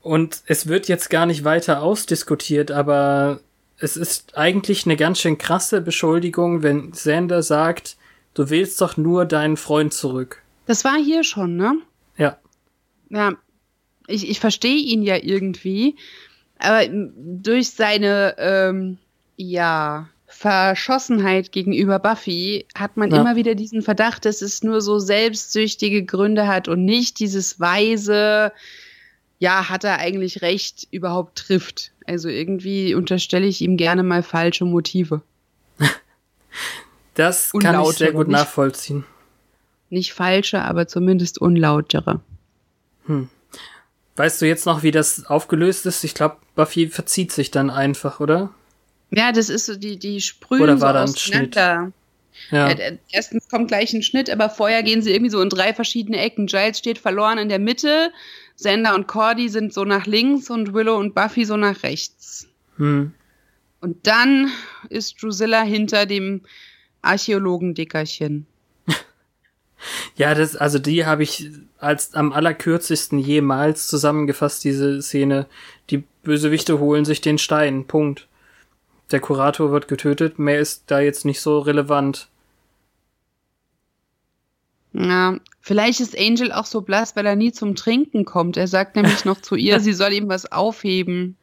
Und es wird jetzt gar nicht weiter ausdiskutiert, aber es ist eigentlich eine ganz schön krasse Beschuldigung, wenn Sander sagt, du willst doch nur deinen Freund zurück. Das war hier schon, ne? Ja. Ja, ich, ich verstehe ihn ja irgendwie, aber durch seine, ähm, ja, Verschossenheit gegenüber Buffy hat man ja. immer wieder diesen Verdacht, dass es nur so selbstsüchtige Gründe hat und nicht dieses weise, ja, hat er eigentlich recht, überhaupt trifft. Also irgendwie unterstelle ich ihm gerne mal falsche Motive. [LAUGHS] das kann ich sehr gut nachvollziehen. Nicht falsche, aber zumindest unlautere. Hm. Weißt du jetzt noch, wie das aufgelöst ist? Ich glaube, Buffy verzieht sich dann einfach, oder? Ja, das ist so, die, die sprühen Oder war so da ein Schnitt? Ja. ja. Erstens kommt gleich ein Schnitt, aber vorher gehen sie irgendwie so in drei verschiedene Ecken. Giles steht verloren in der Mitte, Sander und Cordy sind so nach links und Willow und Buffy so nach rechts. Hm. Und dann ist Drusilla hinter dem Archäologen-Dickerchen. [LAUGHS] Ja, das, also die habe ich als am allerkürzesten jemals zusammengefasst, diese Szene. Die Bösewichte holen sich den Stein. Punkt. Der Kurator wird getötet, mehr ist da jetzt nicht so relevant. Ja, vielleicht ist Angel auch so blass, weil er nie zum Trinken kommt. Er sagt nämlich noch zu ihr, [LAUGHS] sie soll ihm was aufheben.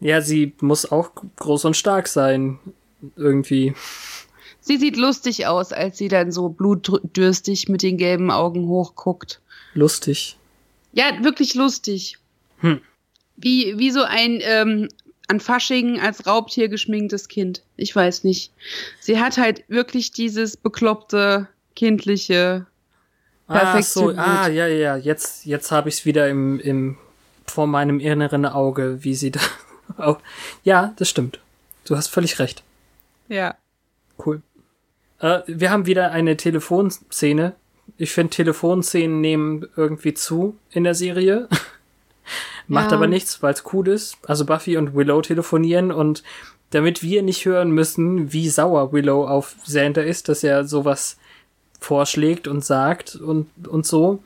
Ja, sie muss auch groß und stark sein. Irgendwie. Sie sieht lustig aus, als sie dann so blutdürstig mit den gelben Augen hochguckt. Lustig. Ja, wirklich lustig. Hm. Wie, wie so ein ähm, an Fasching als Raubtier geschminktes Kind. Ich weiß nicht. Sie hat halt wirklich dieses bekloppte, kindliche, perfekte. Ah, so, ah, ja, ja, jetzt, jetzt habe ich es wieder im, im, vor meinem inneren Auge, wie sie [LAUGHS] da. auch, ja, das stimmt. Du hast völlig recht. Ja. Cool. Äh, wir haben wieder eine Telefonszene. Ich finde, Telefonszenen nehmen irgendwie zu in der Serie. [LAUGHS] [LAUGHS] Macht ja. aber nichts, weil es cool ist. Also Buffy und Willow telefonieren und damit wir nicht hören müssen, wie sauer Willow auf Xander ist, dass er sowas vorschlägt und sagt und, und so,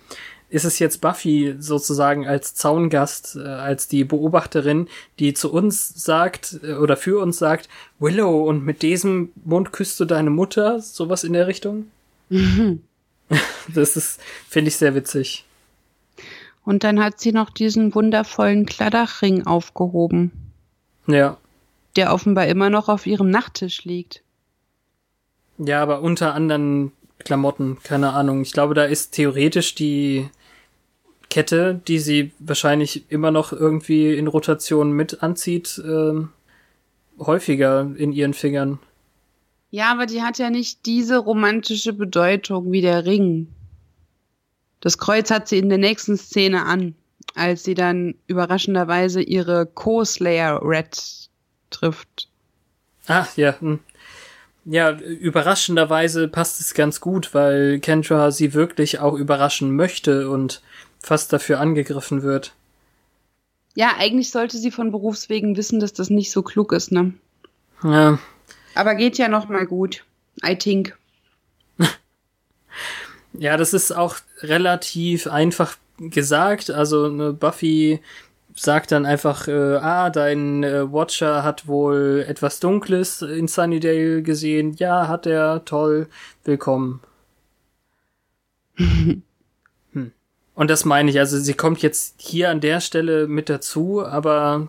ist es jetzt Buffy sozusagen als Zaungast, äh, als die Beobachterin, die zu uns sagt äh, oder für uns sagt, Willow, und mit diesem Mund küsst du deine Mutter, sowas in der Richtung. Mhm. [LAUGHS] [LAUGHS] Das ist, finde ich sehr witzig. Und dann hat sie noch diesen wundervollen Kladdachring aufgehoben. Ja. Der offenbar immer noch auf ihrem Nachttisch liegt. Ja, aber unter anderem Klamotten, keine Ahnung. Ich glaube, da ist theoretisch die Kette, die sie wahrscheinlich immer noch irgendwie in Rotation mit anzieht, äh, häufiger in ihren Fingern. Ja, aber die hat ja nicht diese romantische Bedeutung wie der Ring. Das Kreuz hat sie in der nächsten Szene an, als sie dann überraschenderweise ihre Co-Slayer Red trifft. Ah, ja. Hm. Ja, überraschenderweise passt es ganz gut, weil Kendra sie wirklich auch überraschen möchte und fast dafür angegriffen wird. Ja, eigentlich sollte sie von Berufswegen wissen, dass das nicht so klug ist, ne? Ja. Aber geht ja noch mal gut. I think. [LAUGHS] ja, das ist auch relativ einfach gesagt. Also ne, Buffy sagt dann einfach, äh, ah, dein äh, Watcher hat wohl etwas Dunkles in Sunnydale gesehen. Ja, hat er. Toll. Willkommen. [LAUGHS] hm. Und das meine ich. Also sie kommt jetzt hier an der Stelle mit dazu, aber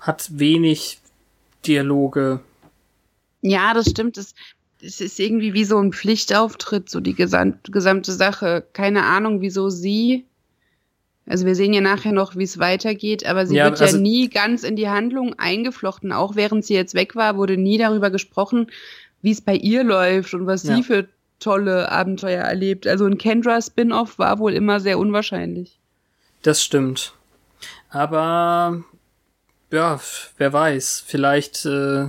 hat wenig Dialoge. Ja, das stimmt. Es, es ist irgendwie wie so ein Pflichtauftritt, so die gesamt, gesamte Sache. Keine Ahnung, wieso sie also wir sehen ja nachher noch, wie es weitergeht, aber sie ja, wird also ja nie ganz in die Handlung eingeflochten. Auch während sie jetzt weg war, wurde nie darüber gesprochen, wie es bei ihr läuft und was ja. sie für tolle Abenteuer erlebt. Also ein Kendra-Spin-off war wohl immer sehr unwahrscheinlich. Das stimmt. Aber ja, wer weiß, vielleicht äh,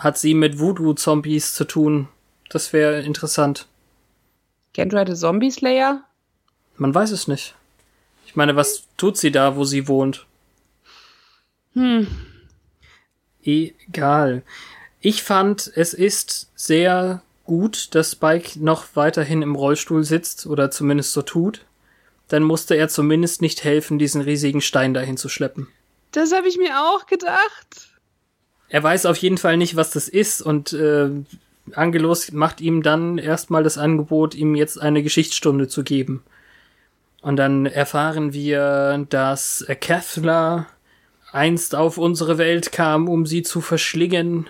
hat sie mit Voodoo-Zombies zu tun. Das wäre interessant. Kendra the Zombie Slayer? Man weiß es nicht. Ich meine, was tut sie da, wo sie wohnt? Hm. Egal. Ich fand, es ist sehr gut, dass Spike noch weiterhin im Rollstuhl sitzt oder zumindest so tut. Dann musste er zumindest nicht helfen, diesen riesigen Stein dahin zu schleppen. Das habe ich mir auch gedacht. Er weiß auf jeden Fall nicht, was das ist und äh, Angelos macht ihm dann erstmal das Angebot, ihm jetzt eine Geschichtsstunde zu geben. Und dann erfahren wir, dass Kethler einst auf unsere Welt kam, um sie zu verschlingen,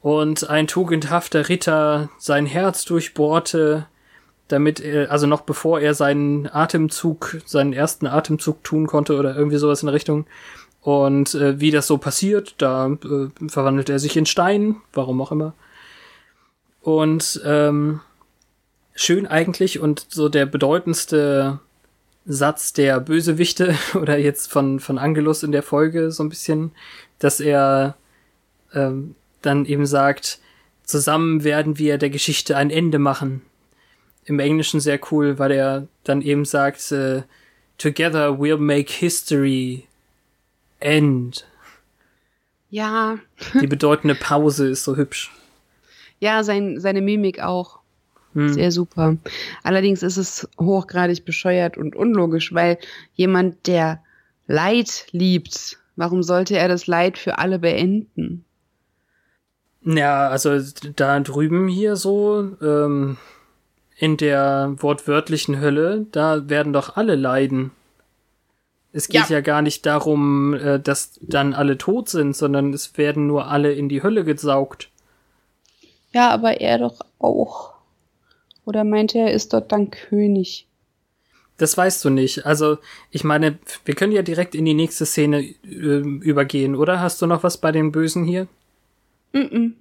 und ein tugendhafter Ritter sein Herz durchbohrte, damit er, also noch bevor er seinen Atemzug, seinen ersten Atemzug tun konnte oder irgendwie sowas in der Richtung. Und äh, wie das so passiert, da äh, verwandelt er sich in Stein, warum auch immer. Und ähm, schön eigentlich und so der bedeutendste Satz der Bösewichte [LAUGHS] oder jetzt von, von Angelus in der Folge so ein bisschen, dass er ähm, dann eben sagt, zusammen werden wir der Geschichte ein Ende machen. Im Englischen sehr cool, weil er dann eben sagt, äh, Together we'll make history end. Ja. Die bedeutende Pause ist so hübsch. Ja, sein, seine Mimik auch. Hm. Sehr super. Allerdings ist es hochgradig bescheuert und unlogisch, weil jemand, der Leid liebt, warum sollte er das Leid für alle beenden? Ja, also da drüben hier so, ähm, in der wortwörtlichen Hölle, da werden doch alle leiden. Es geht ja, ja gar nicht darum, äh, dass dann alle tot sind, sondern es werden nur alle in die Hölle gesaugt. Ja, aber er doch auch. Oder meinte er, ist dort dann König? Das weißt du nicht. Also, ich meine, wir können ja direkt in die nächste Szene äh, übergehen, oder? Hast du noch was bei den Bösen hier? Mm, -mm.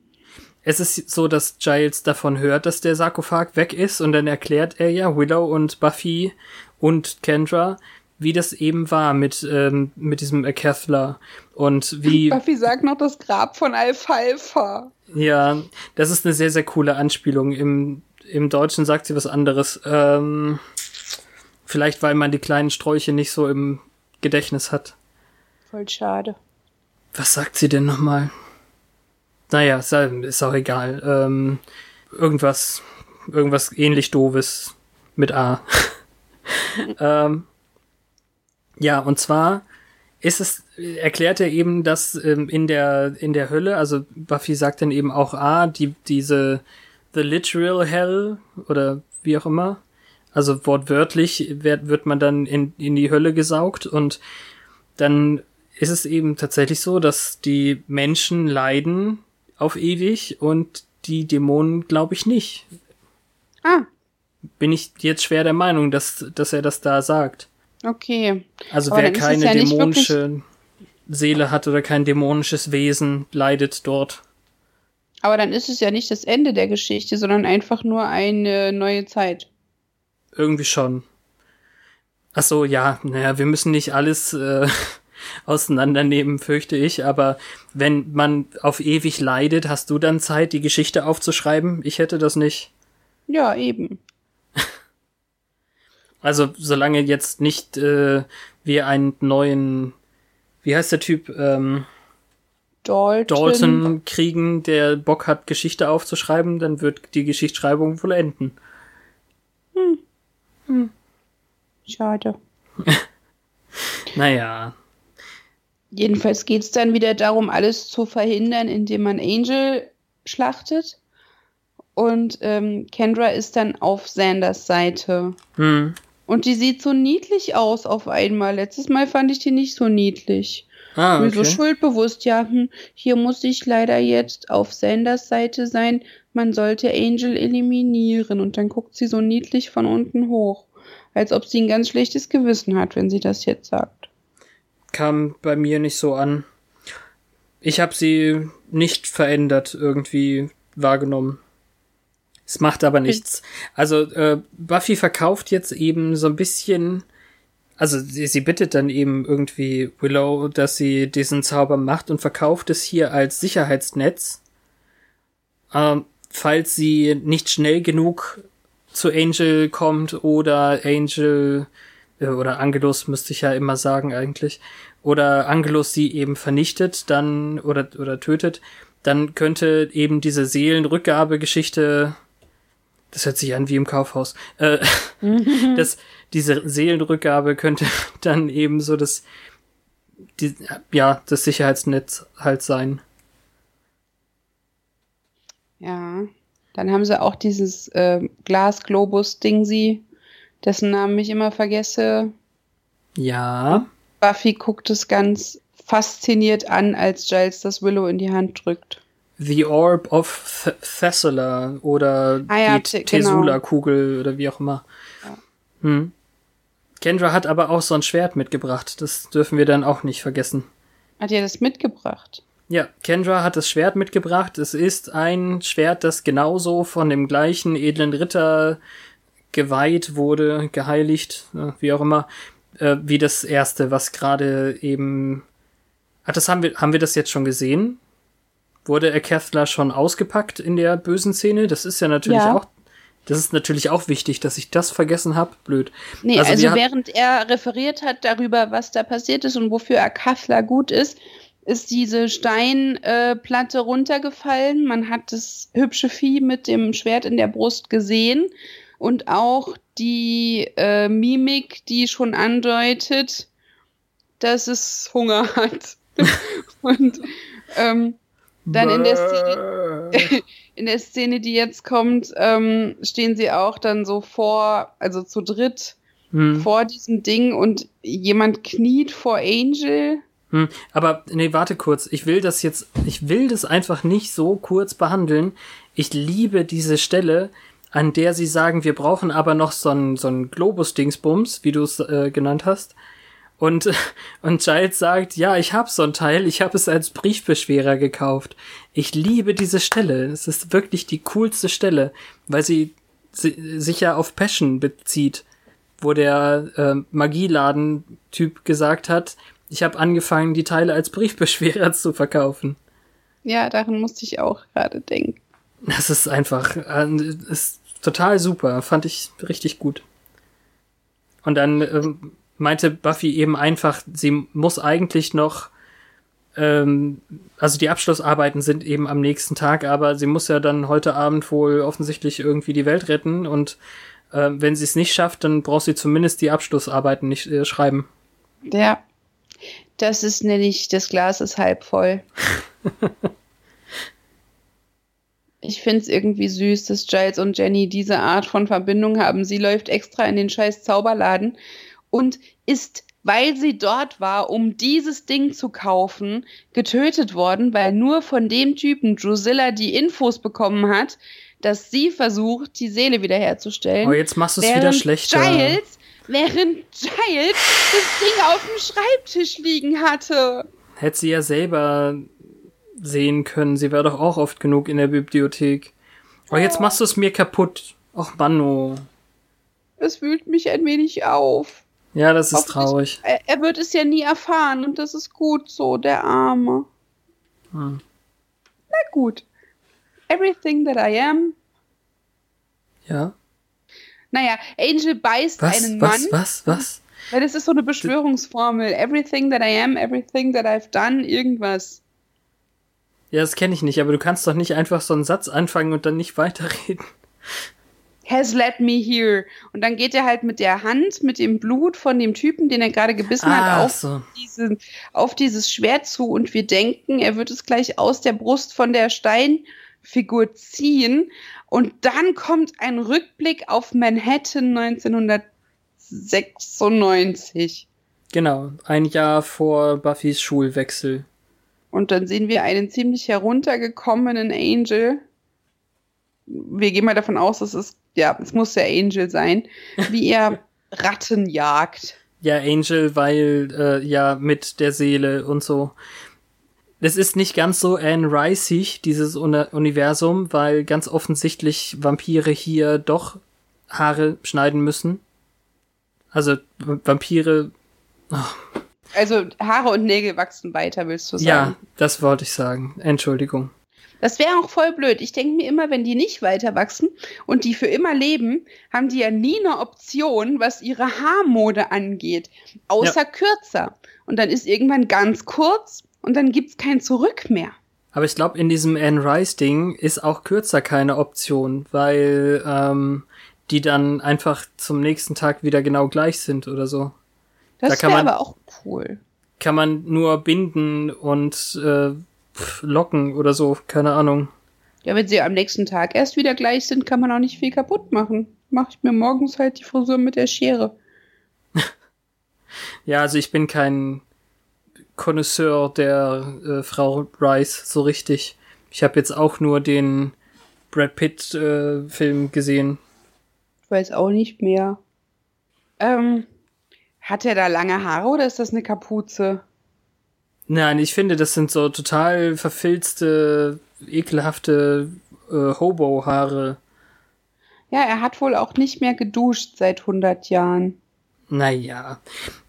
Es ist so, dass Giles davon hört, dass der Sarkophag weg ist und dann erklärt er ja Willow und Buffy und Kendra, wie das eben war mit, ähm, mit diesem Acathla und wie. [LAUGHS] Buffy sagt noch das Grab von Alfalfa. Ja, das ist eine sehr, sehr coole Anspielung. Im, im Deutschen sagt sie was anderes. Ähm, vielleicht, weil man die kleinen Sträuche nicht so im Gedächtnis hat. Voll schade. Was sagt sie denn nochmal? Naja, ist, ist auch egal. Ähm, irgendwas, irgendwas ähnlich doofes mit A. [LAUGHS] ähm, ja, und zwar ist es, erklärt er eben, dass ähm, in der, in der Hölle, also Buffy sagt dann eben auch, ah, die, diese, the literal hell, oder wie auch immer, also wortwörtlich wird, wird man dann in, in die Hölle gesaugt und dann ist es eben tatsächlich so, dass die Menschen leiden auf ewig und die Dämonen glaube ich nicht. Ah. Bin ich jetzt schwer der Meinung, dass, dass er das da sagt. Okay. Also Aber wer keine ja dämonische Seele hat oder kein dämonisches Wesen, leidet dort. Aber dann ist es ja nicht das Ende der Geschichte, sondern einfach nur eine neue Zeit. Irgendwie schon. Ach so, ja, naja, wir müssen nicht alles äh, [LAUGHS] auseinandernehmen, fürchte ich. Aber wenn man auf ewig leidet, hast du dann Zeit, die Geschichte aufzuschreiben? Ich hätte das nicht. Ja, eben. Also solange jetzt nicht äh, wir einen neuen, wie heißt der Typ, ähm, Dalton. Dalton kriegen, der Bock hat, Geschichte aufzuschreiben, dann wird die Geschichtsschreibung wohl enden. Hm. Hm. Schade. [LAUGHS] naja. Jedenfalls geht es dann wieder darum, alles zu verhindern, indem man Angel schlachtet. Und ähm, Kendra ist dann auf Sanders Seite. Hm. Und die sieht so niedlich aus auf einmal. Letztes Mal fand ich die nicht so niedlich. Ah, okay. so schuldbewusst, ja, hm, hier muss ich leider jetzt auf Sanders Seite sein. Man sollte Angel eliminieren. Und dann guckt sie so niedlich von unten hoch. Als ob sie ein ganz schlechtes Gewissen hat, wenn sie das jetzt sagt. Kam bei mir nicht so an. Ich habe sie nicht verändert irgendwie wahrgenommen. Es macht aber nichts. Also äh, Buffy verkauft jetzt eben so ein bisschen, also sie, sie bittet dann eben irgendwie Willow, dass sie diesen Zauber macht und verkauft es hier als Sicherheitsnetz, ähm, falls sie nicht schnell genug zu Angel kommt oder Angel äh, oder Angelus müsste ich ja immer sagen eigentlich oder Angelus sie eben vernichtet dann oder oder tötet, dann könnte eben diese Seelenrückgabegeschichte das hört sich an wie im Kaufhaus. Äh, [LAUGHS] das, diese Seelenrückgabe könnte [LAUGHS] dann eben so das, die, ja, das Sicherheitsnetz halt sein. Ja, dann haben sie auch dieses äh, Glasglobus-Ding, sie, dessen Namen ich immer vergesse. Ja. Buffy guckt es ganz fasziniert an, als Giles das Willow in die Hand drückt. The Orb of Thessala oder ah, ja, die genau. Tesula-Kugel oder wie auch immer. Ja. Hm. Kendra hat aber auch so ein Schwert mitgebracht. Das dürfen wir dann auch nicht vergessen. Hat er das mitgebracht? Ja, Kendra hat das Schwert mitgebracht. Es ist ein Schwert, das genauso von dem gleichen edlen Ritter geweiht wurde, geheiligt, wie auch immer, äh, wie das erste, was gerade eben. Ach, das haben wir, haben wir das jetzt schon gesehen? Wurde Erkethler schon ausgepackt in der bösen Szene? Das ist ja natürlich ja. auch das ist natürlich auch wichtig, dass ich das vergessen habe. Blöd. Nee, also, also während er referiert hat darüber, was da passiert ist und wofür Akathla gut ist, ist diese Steinplatte äh, runtergefallen. Man hat das hübsche Vieh mit dem Schwert in der Brust gesehen und auch die äh, Mimik, die schon andeutet, dass es Hunger hat. [LAUGHS] und ähm, dann in der Szene, [LAUGHS] in der Szene, die jetzt kommt, ähm, stehen sie auch dann so vor, also zu dritt hm. vor diesem Ding und jemand kniet vor Angel. Hm, aber nee, warte kurz. Ich will das jetzt, ich will das einfach nicht so kurz behandeln. Ich liebe diese Stelle, an der sie sagen, wir brauchen aber noch so ein, so Globus-Dingsbums, wie du es äh, genannt hast. Und, [LAUGHS] und Giles sagt, ja, ich hab so ein Teil, ich habe es als Briefbeschwerer gekauft. Ich liebe diese Stelle. Es ist wirklich die coolste Stelle, weil sie, sie sich ja auf Passion bezieht, wo der äh, Magieladen-Typ gesagt hat, ich habe angefangen, die Teile als Briefbeschwerer [LAUGHS] zu verkaufen. Ja, daran musste ich auch gerade denken. Das ist einfach, äh, ist total super, fand ich richtig gut. Und dann ähm, meinte Buffy eben einfach, sie muss eigentlich noch, ähm, also die Abschlussarbeiten sind eben am nächsten Tag, aber sie muss ja dann heute Abend wohl offensichtlich irgendwie die Welt retten und äh, wenn sie es nicht schafft, dann braucht sie zumindest die Abschlussarbeiten nicht äh, schreiben. Ja, das ist nämlich, das Glas ist halb voll. [LAUGHS] ich finde es irgendwie süß, dass Giles und Jenny diese Art von Verbindung haben. Sie läuft extra in den scheiß Zauberladen und ist, weil sie dort war, um dieses Ding zu kaufen, getötet worden, weil nur von dem Typen Drusilla die Infos bekommen hat, dass sie versucht, die Seele wiederherzustellen. Oh, jetzt machst du es wieder schlechter. Giles, während Giles das Ding auf dem Schreibtisch liegen hatte. Hätte sie ja selber sehen können. Sie wäre doch auch oft genug in der Bibliothek. Oh, jetzt machst du es mir kaputt. Och, Manno. Es wühlt mich ein wenig auf. Ja, das ist traurig. Er, er, wird es ja nie erfahren und das ist gut so, der Arme. Hm. Na gut. Everything that I am. Ja. Naja, Angel beißt was, einen was, Mann. Was, was, was? Weil das ist so eine Beschwörungsformel. Everything that I am, everything that I've done, irgendwas. Ja, das kenne ich nicht, aber du kannst doch nicht einfach so einen Satz anfangen und dann nicht [LAUGHS] weiterreden has led me here. Und dann geht er halt mit der Hand, mit dem Blut von dem Typen, den er gerade gebissen ah, hat, auf, so. diese, auf dieses Schwert zu. Und wir denken, er wird es gleich aus der Brust von der Steinfigur ziehen. Und dann kommt ein Rückblick auf Manhattan 1996. Genau, ein Jahr vor Buffys Schulwechsel. Und dann sehen wir einen ziemlich heruntergekommenen Angel. Wir gehen mal davon aus, dass es ja, es muss der Angel sein, wie er [LAUGHS] Ratten jagt. Ja, Angel, weil äh, ja mit der Seele und so. Das ist nicht ganz so Anne Riceig, dieses Universum, weil ganz offensichtlich Vampire hier doch Haare schneiden müssen. Also Vampire. Oh. Also Haare und Nägel wachsen weiter, willst du sagen? Ja, das wollte ich sagen. Entschuldigung. Das wäre auch voll blöd. Ich denke mir immer, wenn die nicht weiter wachsen und die für immer leben, haben die ja nie eine Option, was ihre Haarmode angeht, außer ja. kürzer. Und dann ist irgendwann ganz kurz und dann gibt's kein Zurück mehr. Aber ich glaube, in diesem Anne Rice-Ding ist auch kürzer keine Option, weil ähm, die dann einfach zum nächsten Tag wieder genau gleich sind oder so. Das da wäre aber auch cool. Kann man nur binden und äh, Locken oder so, keine Ahnung. Ja, wenn sie am nächsten Tag erst wieder gleich sind, kann man auch nicht viel kaputt machen. Mach ich mir morgens halt die Frisur mit der Schere. [LAUGHS] ja, also ich bin kein Connoisseur der äh, Frau Rice so richtig. Ich habe jetzt auch nur den Brad Pitt äh, Film gesehen. Ich weiß auch nicht mehr. Ähm, hat er da lange Haare oder ist das eine Kapuze? Nein, ich finde, das sind so total verfilzte, ekelhafte äh, Hobo-Haare. Ja, er hat wohl auch nicht mehr geduscht seit 100 Jahren. Naja,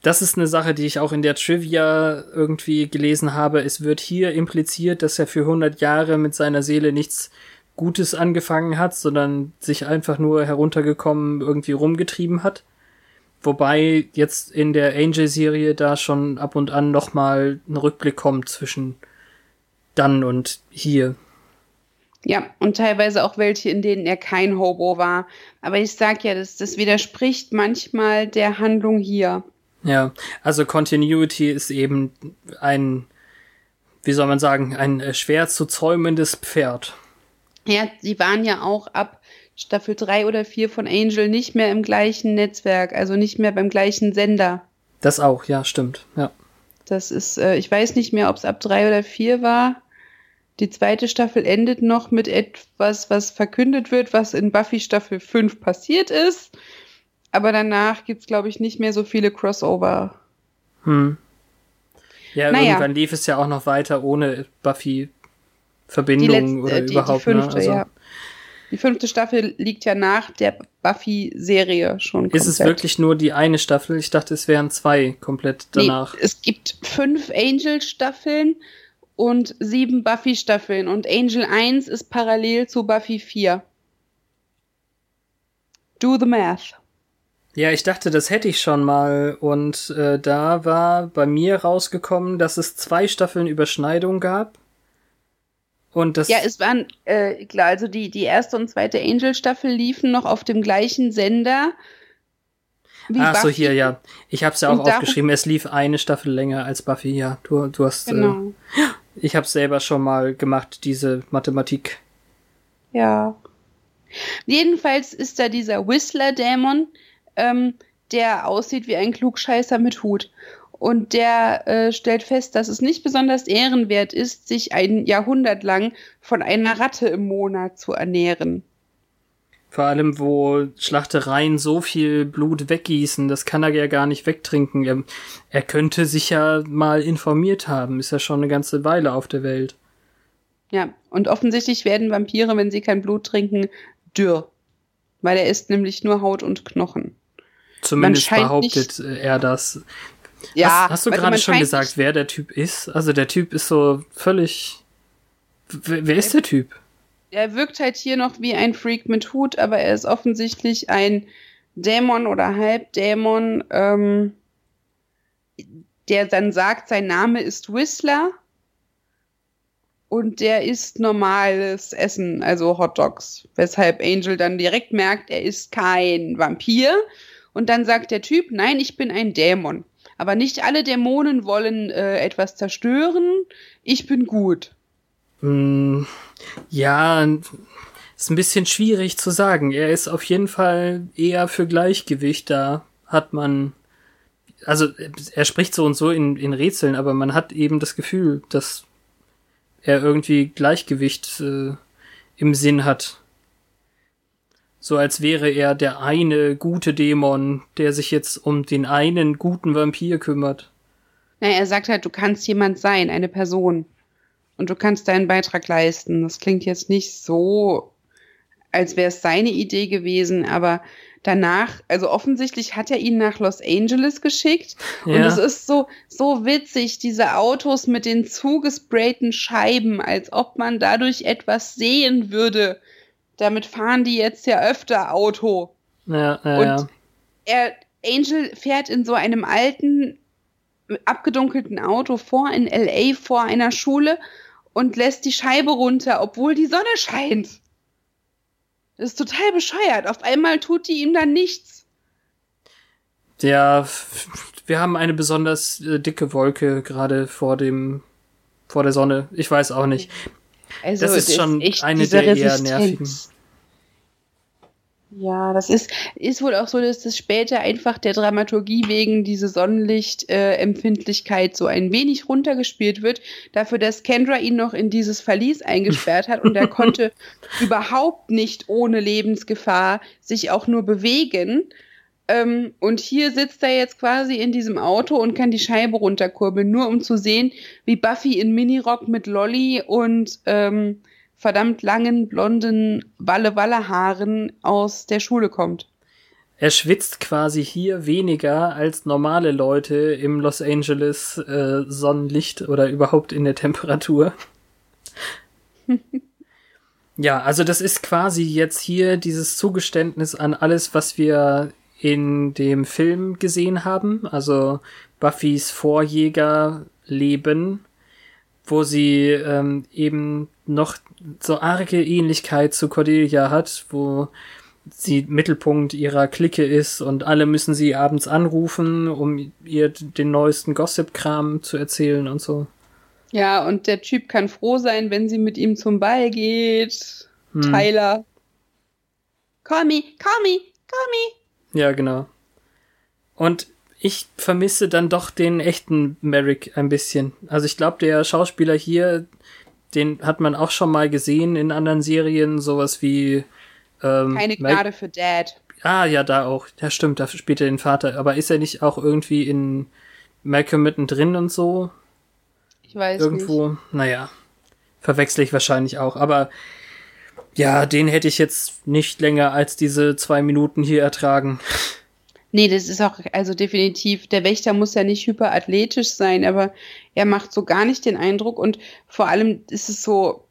das ist eine Sache, die ich auch in der Trivia irgendwie gelesen habe. Es wird hier impliziert, dass er für 100 Jahre mit seiner Seele nichts Gutes angefangen hat, sondern sich einfach nur heruntergekommen irgendwie rumgetrieben hat. Wobei jetzt in der Angel-Serie da schon ab und an noch mal ein Rückblick kommt zwischen dann und hier. Ja, und teilweise auch welche, in denen er kein Hobo war. Aber ich sag ja, das, das widerspricht manchmal der Handlung hier. Ja, also Continuity ist eben ein, wie soll man sagen, ein äh, schwer zu zäumendes Pferd. Ja, sie waren ja auch ab Staffel 3 oder 4 von Angel nicht mehr im gleichen Netzwerk, also nicht mehr beim gleichen Sender. Das auch, ja, stimmt, ja. Das ist, äh, ich weiß nicht mehr, ob es ab 3 oder 4 war. Die zweite Staffel endet noch mit etwas, was verkündet wird, was in Buffy Staffel 5 passiert ist. Aber danach gibt's glaube ich, nicht mehr so viele Crossover. Hm. Ja, naja. irgendwann lief es ja auch noch weiter ohne Buffy-Verbindung oder die, überhaupt. Die fünfte, ne? also, ja. Die fünfte Staffel liegt ja nach der Buffy-Serie schon. Komplett. Ist es wirklich nur die eine Staffel? Ich dachte, es wären zwei komplett danach. Nee, es gibt fünf Angel-Staffeln und sieben Buffy-Staffeln und Angel 1 ist parallel zu Buffy 4. Do the math. Ja, ich dachte, das hätte ich schon mal und äh, da war bei mir rausgekommen, dass es zwei Staffeln Überschneidung gab und das ja, es waren, äh, klar, also die, die erste und zweite Angel-Staffel liefen noch auf dem gleichen Sender. Wie Ach Buffy. so, hier, ja. Ich habe es ja auch und aufgeschrieben, es lief eine Staffel länger als Buffy, ja. Du, du hast. Äh, genau. Äh, ich habe selber schon mal gemacht, diese Mathematik. Ja. Jedenfalls ist da dieser Whistler-Dämon, ähm, der aussieht wie ein Klugscheißer mit Hut und der äh, stellt fest, dass es nicht besonders ehrenwert ist, sich ein Jahrhundert lang von einer Ratte im Monat zu ernähren. Vor allem, wo Schlachtereien so viel Blut weggießen, das kann er ja gar nicht wegtrinken. Er, er könnte sich ja mal informiert haben, ist ja schon eine ganze Weile auf der Welt. Ja, und offensichtlich werden Vampire, wenn sie kein Blut trinken, dürr. Weil er isst nämlich nur Haut und Knochen. Zumindest behauptet er das. Ja, hast, hast du gerade schon gesagt, wer der Typ ist? Also der Typ ist so völlig. Wer, wer ist der Typ? Er wirkt halt hier noch wie ein Freak mit Hut, aber er ist offensichtlich ein Dämon oder Halbdämon, ähm, der dann sagt, sein Name ist Whistler und der isst normales Essen, also Hot Dogs, weshalb Angel dann direkt merkt, er ist kein Vampir. Und dann sagt der Typ, nein, ich bin ein Dämon. Aber nicht alle Dämonen wollen äh, etwas zerstören. Ich bin gut. Mm, ja, ist ein bisschen schwierig zu sagen. Er ist auf jeden Fall eher für Gleichgewicht da. Hat man. Also, er spricht so und so in, in Rätseln, aber man hat eben das Gefühl, dass er irgendwie Gleichgewicht äh, im Sinn hat. So als wäre er der eine gute Dämon, der sich jetzt um den einen guten Vampir kümmert. Naja, er sagt halt, du kannst jemand sein, eine Person. Und du kannst deinen Beitrag leisten. Das klingt jetzt nicht so, als wäre es seine Idee gewesen, aber danach, also offensichtlich hat er ihn nach Los Angeles geschickt. Ja. Und es ist so, so witzig, diese Autos mit den zugesprayten Scheiben, als ob man dadurch etwas sehen würde damit fahren die jetzt ja öfter Auto. Ja, ja, und ja. er, Angel fährt in so einem alten, abgedunkelten Auto vor in LA vor einer Schule und lässt die Scheibe runter, obwohl die Sonne scheint. Das ist total bescheuert. Auf einmal tut die ihm dann nichts. Ja, wir haben eine besonders äh, dicke Wolke gerade vor dem vor der Sonne. Ich weiß auch nicht. Also, das ist schon ist eine der eher nervigen. Ja, das ist, ist wohl auch so, dass das später einfach der Dramaturgie wegen diese Sonnenlichtempfindlichkeit äh, so ein wenig runtergespielt wird, dafür, dass Kendra ihn noch in dieses Verlies eingesperrt hat und er konnte [LAUGHS] überhaupt nicht ohne Lebensgefahr sich auch nur bewegen. Ähm, und hier sitzt er jetzt quasi in diesem Auto und kann die Scheibe runterkurbeln, nur um zu sehen, wie Buffy in Minirock mit Lolly und ähm, verdammt langen, blonden Walle-Walle-Haaren aus der Schule kommt. Er schwitzt quasi hier weniger als normale Leute im Los Angeles äh, Sonnenlicht oder überhaupt in der Temperatur. [LAUGHS] ja, also das ist quasi jetzt hier dieses Zugeständnis an alles, was wir in dem Film gesehen haben, also Buffys Vorjägerleben, wo sie ähm, eben noch so arge Ähnlichkeit zu Cordelia hat, wo sie Mittelpunkt ihrer Clique ist und alle müssen sie abends anrufen, um ihr den neuesten Gossip-Kram zu erzählen und so. Ja, und der Typ kann froh sein, wenn sie mit ihm zum Ball geht. Hm. Tyler. Call me, call me, call me. Ja, genau. Und ich vermisse dann doch den echten Merrick ein bisschen. Also ich glaube, der Schauspieler hier, den hat man auch schon mal gesehen in anderen Serien, sowas wie ähm, Keine Gnade für Dad. Ah, ja, da auch. Ja, stimmt, da spielt er den Vater. Aber ist er nicht auch irgendwie in Malcolm mittendrin und so? Ich weiß Irgendwo, nicht. naja, verwechsel ich wahrscheinlich auch. Aber ja, den hätte ich jetzt nicht länger als diese zwei Minuten hier ertragen. Nee, das ist auch, also definitiv, der Wächter muss ja nicht hyperathletisch sein, aber er macht so gar nicht den Eindruck und vor allem ist es so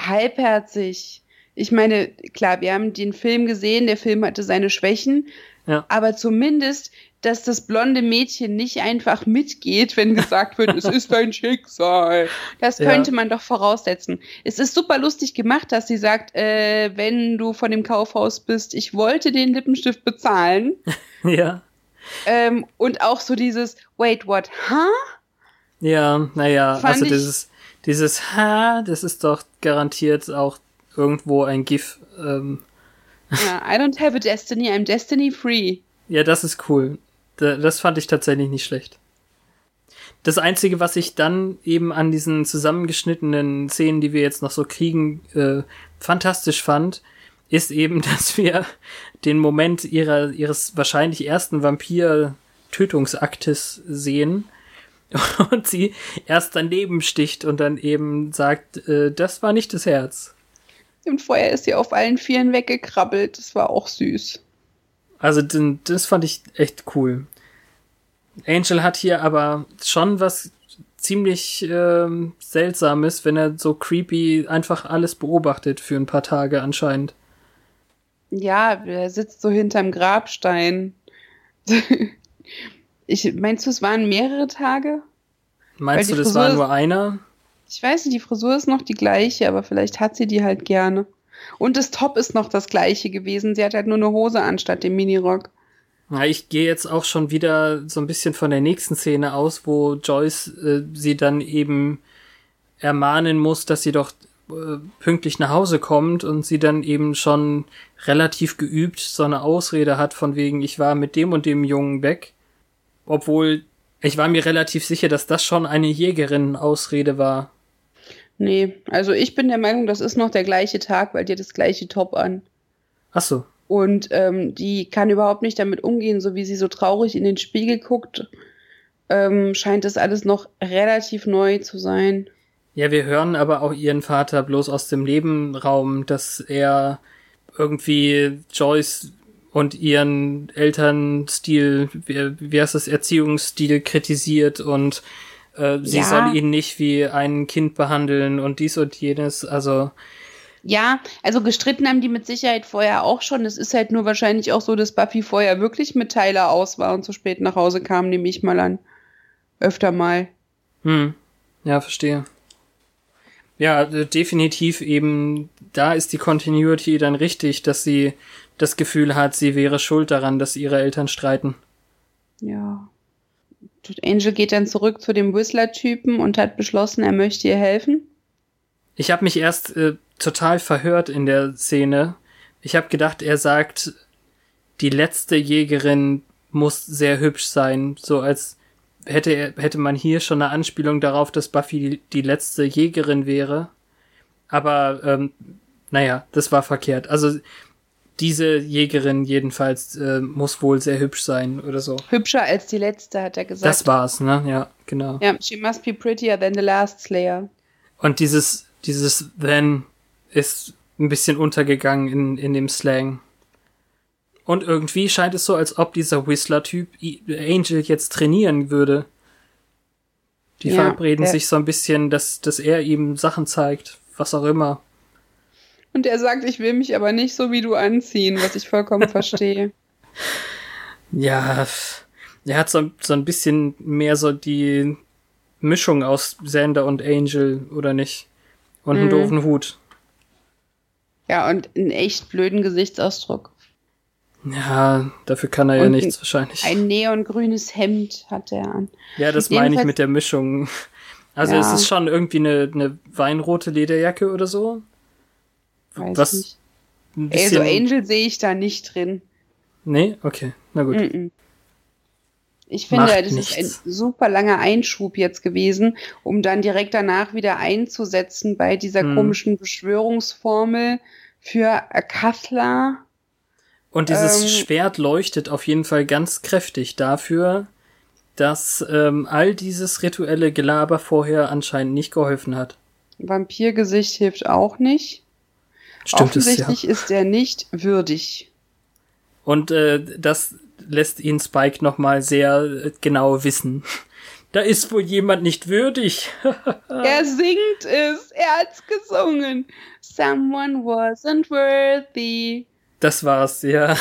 halbherzig. Ich meine, klar, wir haben den Film gesehen, der Film hatte seine Schwächen, ja. aber zumindest dass das blonde Mädchen nicht einfach mitgeht, wenn gesagt wird, es ist dein [LAUGHS] Schicksal. Das könnte ja. man doch voraussetzen. Es ist super lustig gemacht, dass sie sagt, äh, wenn du von dem Kaufhaus bist, ich wollte den Lippenstift bezahlen. [LAUGHS] Ja. Ähm, und auch so dieses, wait, what, huh? Ja, naja, also dieses, dieses Ha, das ist doch garantiert auch irgendwo ein GIF. Ähm. Ja, I don't have a destiny, I'm destiny free. Ja, das ist cool. Das fand ich tatsächlich nicht schlecht. Das Einzige, was ich dann eben an diesen zusammengeschnittenen Szenen, die wir jetzt noch so kriegen, äh, fantastisch fand, ist eben, [LAUGHS] dass wir den Moment ihrer, ihres wahrscheinlich ersten Vampir-Tötungsaktes sehen [LAUGHS] und sie erst daneben sticht und dann eben sagt, äh, das war nicht das Herz. Und vorher ist sie auf allen Vieren weggekrabbelt. Das war auch süß. Also das fand ich echt cool. Angel hat hier aber schon was ziemlich ähm, seltsames, wenn er so creepy einfach alles beobachtet für ein paar Tage anscheinend. Ja, er sitzt so hinterm Grabstein. [LAUGHS] ich meinst du, es waren mehrere Tage? Meinst du, das Frisur war nur einer? Ich weiß nicht, die Frisur ist noch die gleiche, aber vielleicht hat sie die halt gerne. Und das Top ist noch das gleiche gewesen. Sie hat halt nur eine Hose anstatt dem Minirock. Ja, ich gehe jetzt auch schon wieder so ein bisschen von der nächsten Szene aus, wo Joyce äh, sie dann eben ermahnen muss, dass sie doch äh, pünktlich nach Hause kommt und sie dann eben schon relativ geübt so eine Ausrede hat von wegen, ich war mit dem und dem Jungen weg. Obwohl ich war mir relativ sicher, dass das schon eine Jägerin-Ausrede war. Nee, also ich bin der Meinung, das ist noch der gleiche Tag, weil die das gleiche Top an. Ach so. Und ähm, die kann überhaupt nicht damit umgehen, so wie sie so traurig in den Spiegel guckt. Ähm, scheint das alles noch relativ neu zu sein. Ja, wir hören aber auch ihren Vater bloß aus dem Nebenraum, dass er irgendwie Joyce und ihren Elternstil, wie, wie heißt das, Erziehungsstil kritisiert und äh, sie ja. soll ihn nicht wie ein Kind behandeln und dies und jenes, also. Ja, also gestritten haben die mit Sicherheit vorher auch schon. Es ist halt nur wahrscheinlich auch so, dass Buffy vorher wirklich mit Tyler aus war und zu spät nach Hause kam, nehme ich mal an. Öfter mal. Hm. Ja, verstehe. Ja, definitiv eben, da ist die Continuity dann richtig, dass sie das Gefühl hat, sie wäre schuld daran, dass ihre Eltern streiten. Ja. Angel geht dann zurück zu dem Whistler-Typen und hat beschlossen, er möchte ihr helfen. Ich habe mich erst äh, total verhört in der Szene. Ich habe gedacht, er sagt, die letzte Jägerin muss sehr hübsch sein, so als hätte er, hätte man hier schon eine Anspielung darauf, dass Buffy die, die letzte Jägerin wäre. Aber ähm, naja, das war verkehrt. Also diese Jägerin jedenfalls äh, muss wohl sehr hübsch sein oder so. Hübscher als die letzte, hat er gesagt. Das war's, ne? Ja, genau. Ja, she must be prettier than the last Slayer. Und dieses, dieses then ist ein bisschen untergegangen in, in dem Slang. Und irgendwie scheint es so, als ob dieser Whistler-Typ Angel jetzt trainieren würde. Die ja, verabreden sich so ein bisschen, dass, dass er ihm Sachen zeigt, was auch immer. Und er sagt, ich will mich aber nicht so wie du anziehen, was ich vollkommen [LAUGHS] verstehe. Ja, er hat so, so ein bisschen mehr so die Mischung aus Sander und Angel, oder nicht? Und einen mhm. doofen Hut. Ja, und einen echt blöden Gesichtsausdruck. Ja, dafür kann er und ja nichts wahrscheinlich. Ein neongrünes Hemd hat er an. Ja, das meine ich mit der Mischung. Also ja. es ist schon irgendwie eine, eine weinrote Lederjacke oder so. Weiß Was nicht. Also Angel sehe ich da nicht drin. Nee, okay, na gut. Mm -mm. Ich finde, Macht das nichts. ist ein super langer Einschub jetzt gewesen, um dann direkt danach wieder einzusetzen bei dieser hm. komischen Beschwörungsformel für Kathla. Und dieses ähm, Schwert leuchtet auf jeden Fall ganz kräftig dafür, dass ähm, all dieses rituelle Gelaber vorher anscheinend nicht geholfen hat. Vampirgesicht hilft auch nicht. Stimmt Offensichtlich es, ja. ist er nicht würdig. Und äh, das lässt ihn Spike nochmal sehr äh, genau wissen. Da ist wohl jemand nicht würdig. [LAUGHS] er singt es. Er hat's gesungen. Someone wasn't worthy. Das war's, ja.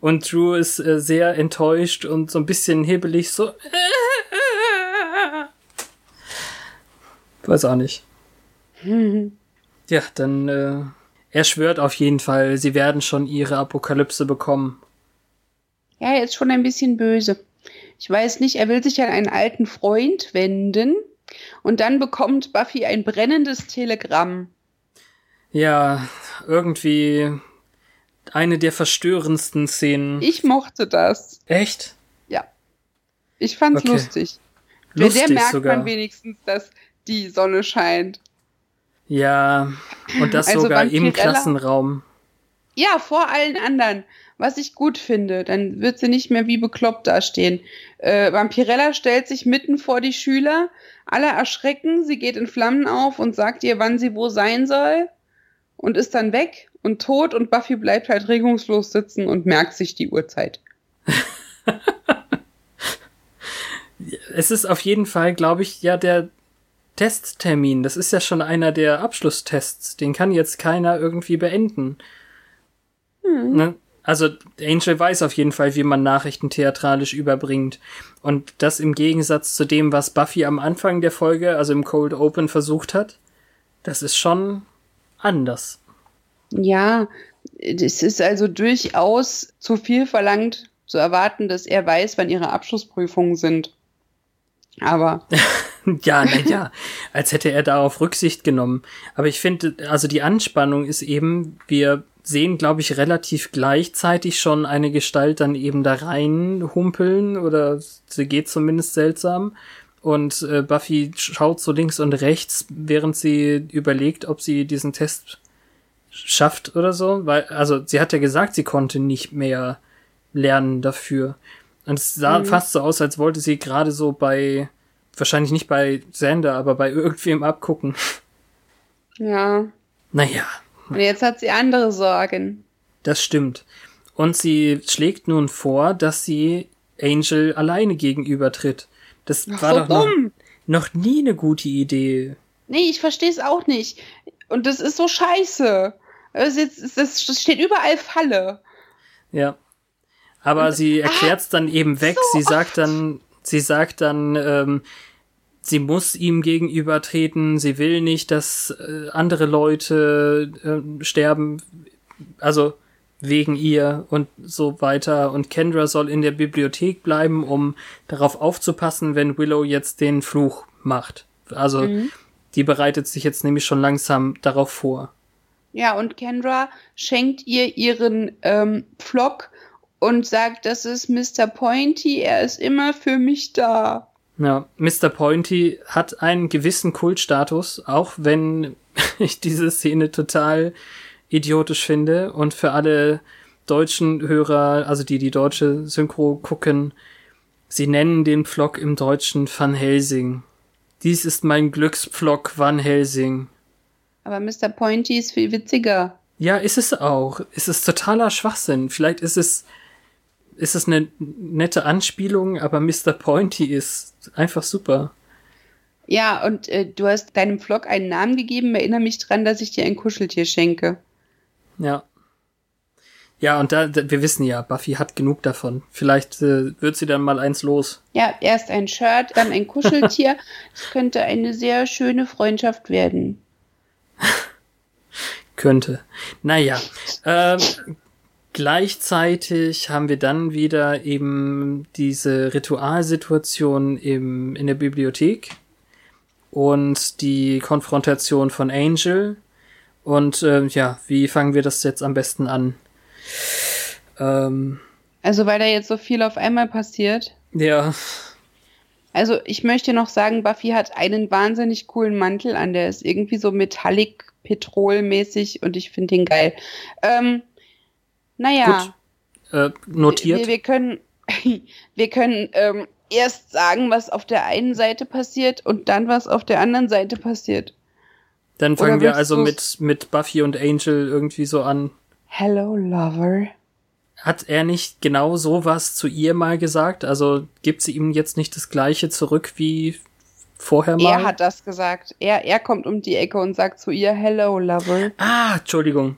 Und Drew ist äh, sehr enttäuscht und so ein bisschen hebelig, so. Weiß auch nicht. [LAUGHS] ja, dann, äh, er schwört auf jeden Fall, sie werden schon ihre Apokalypse bekommen. Ja, er ist schon ein bisschen böse. Ich weiß nicht, er will sich an einen alten Freund wenden und dann bekommt Buffy ein brennendes Telegramm. Ja, irgendwie eine der verstörendsten Szenen. Ich mochte das. Echt? Ja. Ich fand's okay. lustig. lustig. Bei der merkt sogar. man wenigstens, dass die Sonne scheint. Ja, und das also sogar im Klassenraum. Ja, vor allen anderen was ich gut finde. Dann wird sie nicht mehr wie bekloppt dastehen. Äh, Vampirella stellt sich mitten vor die Schüler, alle erschrecken, sie geht in Flammen auf und sagt ihr, wann sie wo sein soll und ist dann weg und tot und Buffy bleibt halt regungslos sitzen und merkt sich die Uhrzeit. [LAUGHS] es ist auf jeden Fall, glaube ich, ja der Testtermin. Das ist ja schon einer der Abschlusstests. Den kann jetzt keiner irgendwie beenden. Hm. Ne? Also Angel weiß auf jeden Fall, wie man Nachrichten theatralisch überbringt. Und das im Gegensatz zu dem, was Buffy am Anfang der Folge, also im Cold Open, versucht hat, das ist schon anders. Ja, es ist also durchaus zu viel verlangt zu erwarten, dass er weiß, wann ihre Abschlussprüfungen sind. Aber. [LAUGHS] ja, naja, als hätte er darauf Rücksicht genommen. Aber ich finde, also die Anspannung ist eben, wir sehen, glaube ich, relativ gleichzeitig schon eine Gestalt dann eben da rein humpeln oder sie geht zumindest seltsam. Und äh, Buffy schaut so links und rechts, während sie überlegt, ob sie diesen Test schafft oder so. Weil, also sie hat ja gesagt, sie konnte nicht mehr lernen dafür. Und es sah mhm. fast so aus, als wollte sie gerade so bei, wahrscheinlich nicht bei Sander, aber bei [LAUGHS] irgendwem abgucken. Ja. Naja, und jetzt hat sie andere Sorgen. Das stimmt. Und sie schlägt nun vor, dass sie Angel alleine gegenübertritt. Das Ach, war so doch noch, noch, nie eine gute Idee. Nee, ich verstehe es auch nicht. Und das ist so scheiße. Das, ist, das steht überall Falle. Ja. Aber Und, sie erklärt es dann eben weg. So sie sagt dann, sie sagt dann, ähm, sie muss ihm gegenübertreten, sie will nicht, dass äh, andere Leute äh, sterben, also wegen ihr und so weiter. Und Kendra soll in der Bibliothek bleiben, um darauf aufzupassen, wenn Willow jetzt den Fluch macht. Also mhm. die bereitet sich jetzt nämlich schon langsam darauf vor. Ja, und Kendra schenkt ihr ihren ähm, Pflock und sagt, das ist Mr. Pointy, er ist immer für mich da. Ja, Mr. Pointy hat einen gewissen Kultstatus, auch wenn [LAUGHS] ich diese Szene total idiotisch finde und für alle deutschen Hörer, also die die deutsche Synchro gucken, sie nennen den Pflock im Deutschen Van Helsing. Dies ist mein Glückspflock Van Helsing. Aber Mr. Pointy ist viel witziger. Ja, ist es auch. Es ist totaler Schwachsinn. Vielleicht ist es ist es eine nette Anspielung, aber Mr. Pointy ist einfach super. Ja, und äh, du hast deinem Vlog einen Namen gegeben. Erinnere mich dran, dass ich dir ein Kuscheltier schenke. Ja. Ja, und da, da, wir wissen ja, Buffy hat genug davon. Vielleicht äh, wird sie dann mal eins los. Ja, erst ein Shirt, dann ein Kuscheltier. [LAUGHS] Es könnte eine sehr schöne Freundschaft werden. könnte. Naja. Ähm, gleichzeitig haben wir dann wieder eben diese Ritualsituation im, in der Bibliothek und die Konfrontation von Angel. Und äh, ja, wie fangen wir das jetzt am besten an? Ähm, also weil da jetzt so viel auf einmal passiert. Ja. Also ich möchte noch sagen, Buffy hat einen wahnsinnig coolen Mantel an, der ist irgendwie so metallic petrolmäßig und ich finde ihn geil. Ähm, naja. Äh, notiert. Wir, wir, können, [LAUGHS] wir können ähm, erst sagen, was auf der einen Seite passiert und dann was auf der anderen Seite passiert. Dann fangen wir also mit, mit Buffy und Angel irgendwie so an. Hello, Lover. Hat er nicht genau sowas zu ihr mal gesagt? Also gibt sie ihm jetzt nicht das gleiche zurück wie vorher mal? Er hat das gesagt. Er, er kommt um die Ecke und sagt zu ihr Hello, Lover. Ah, Entschuldigung.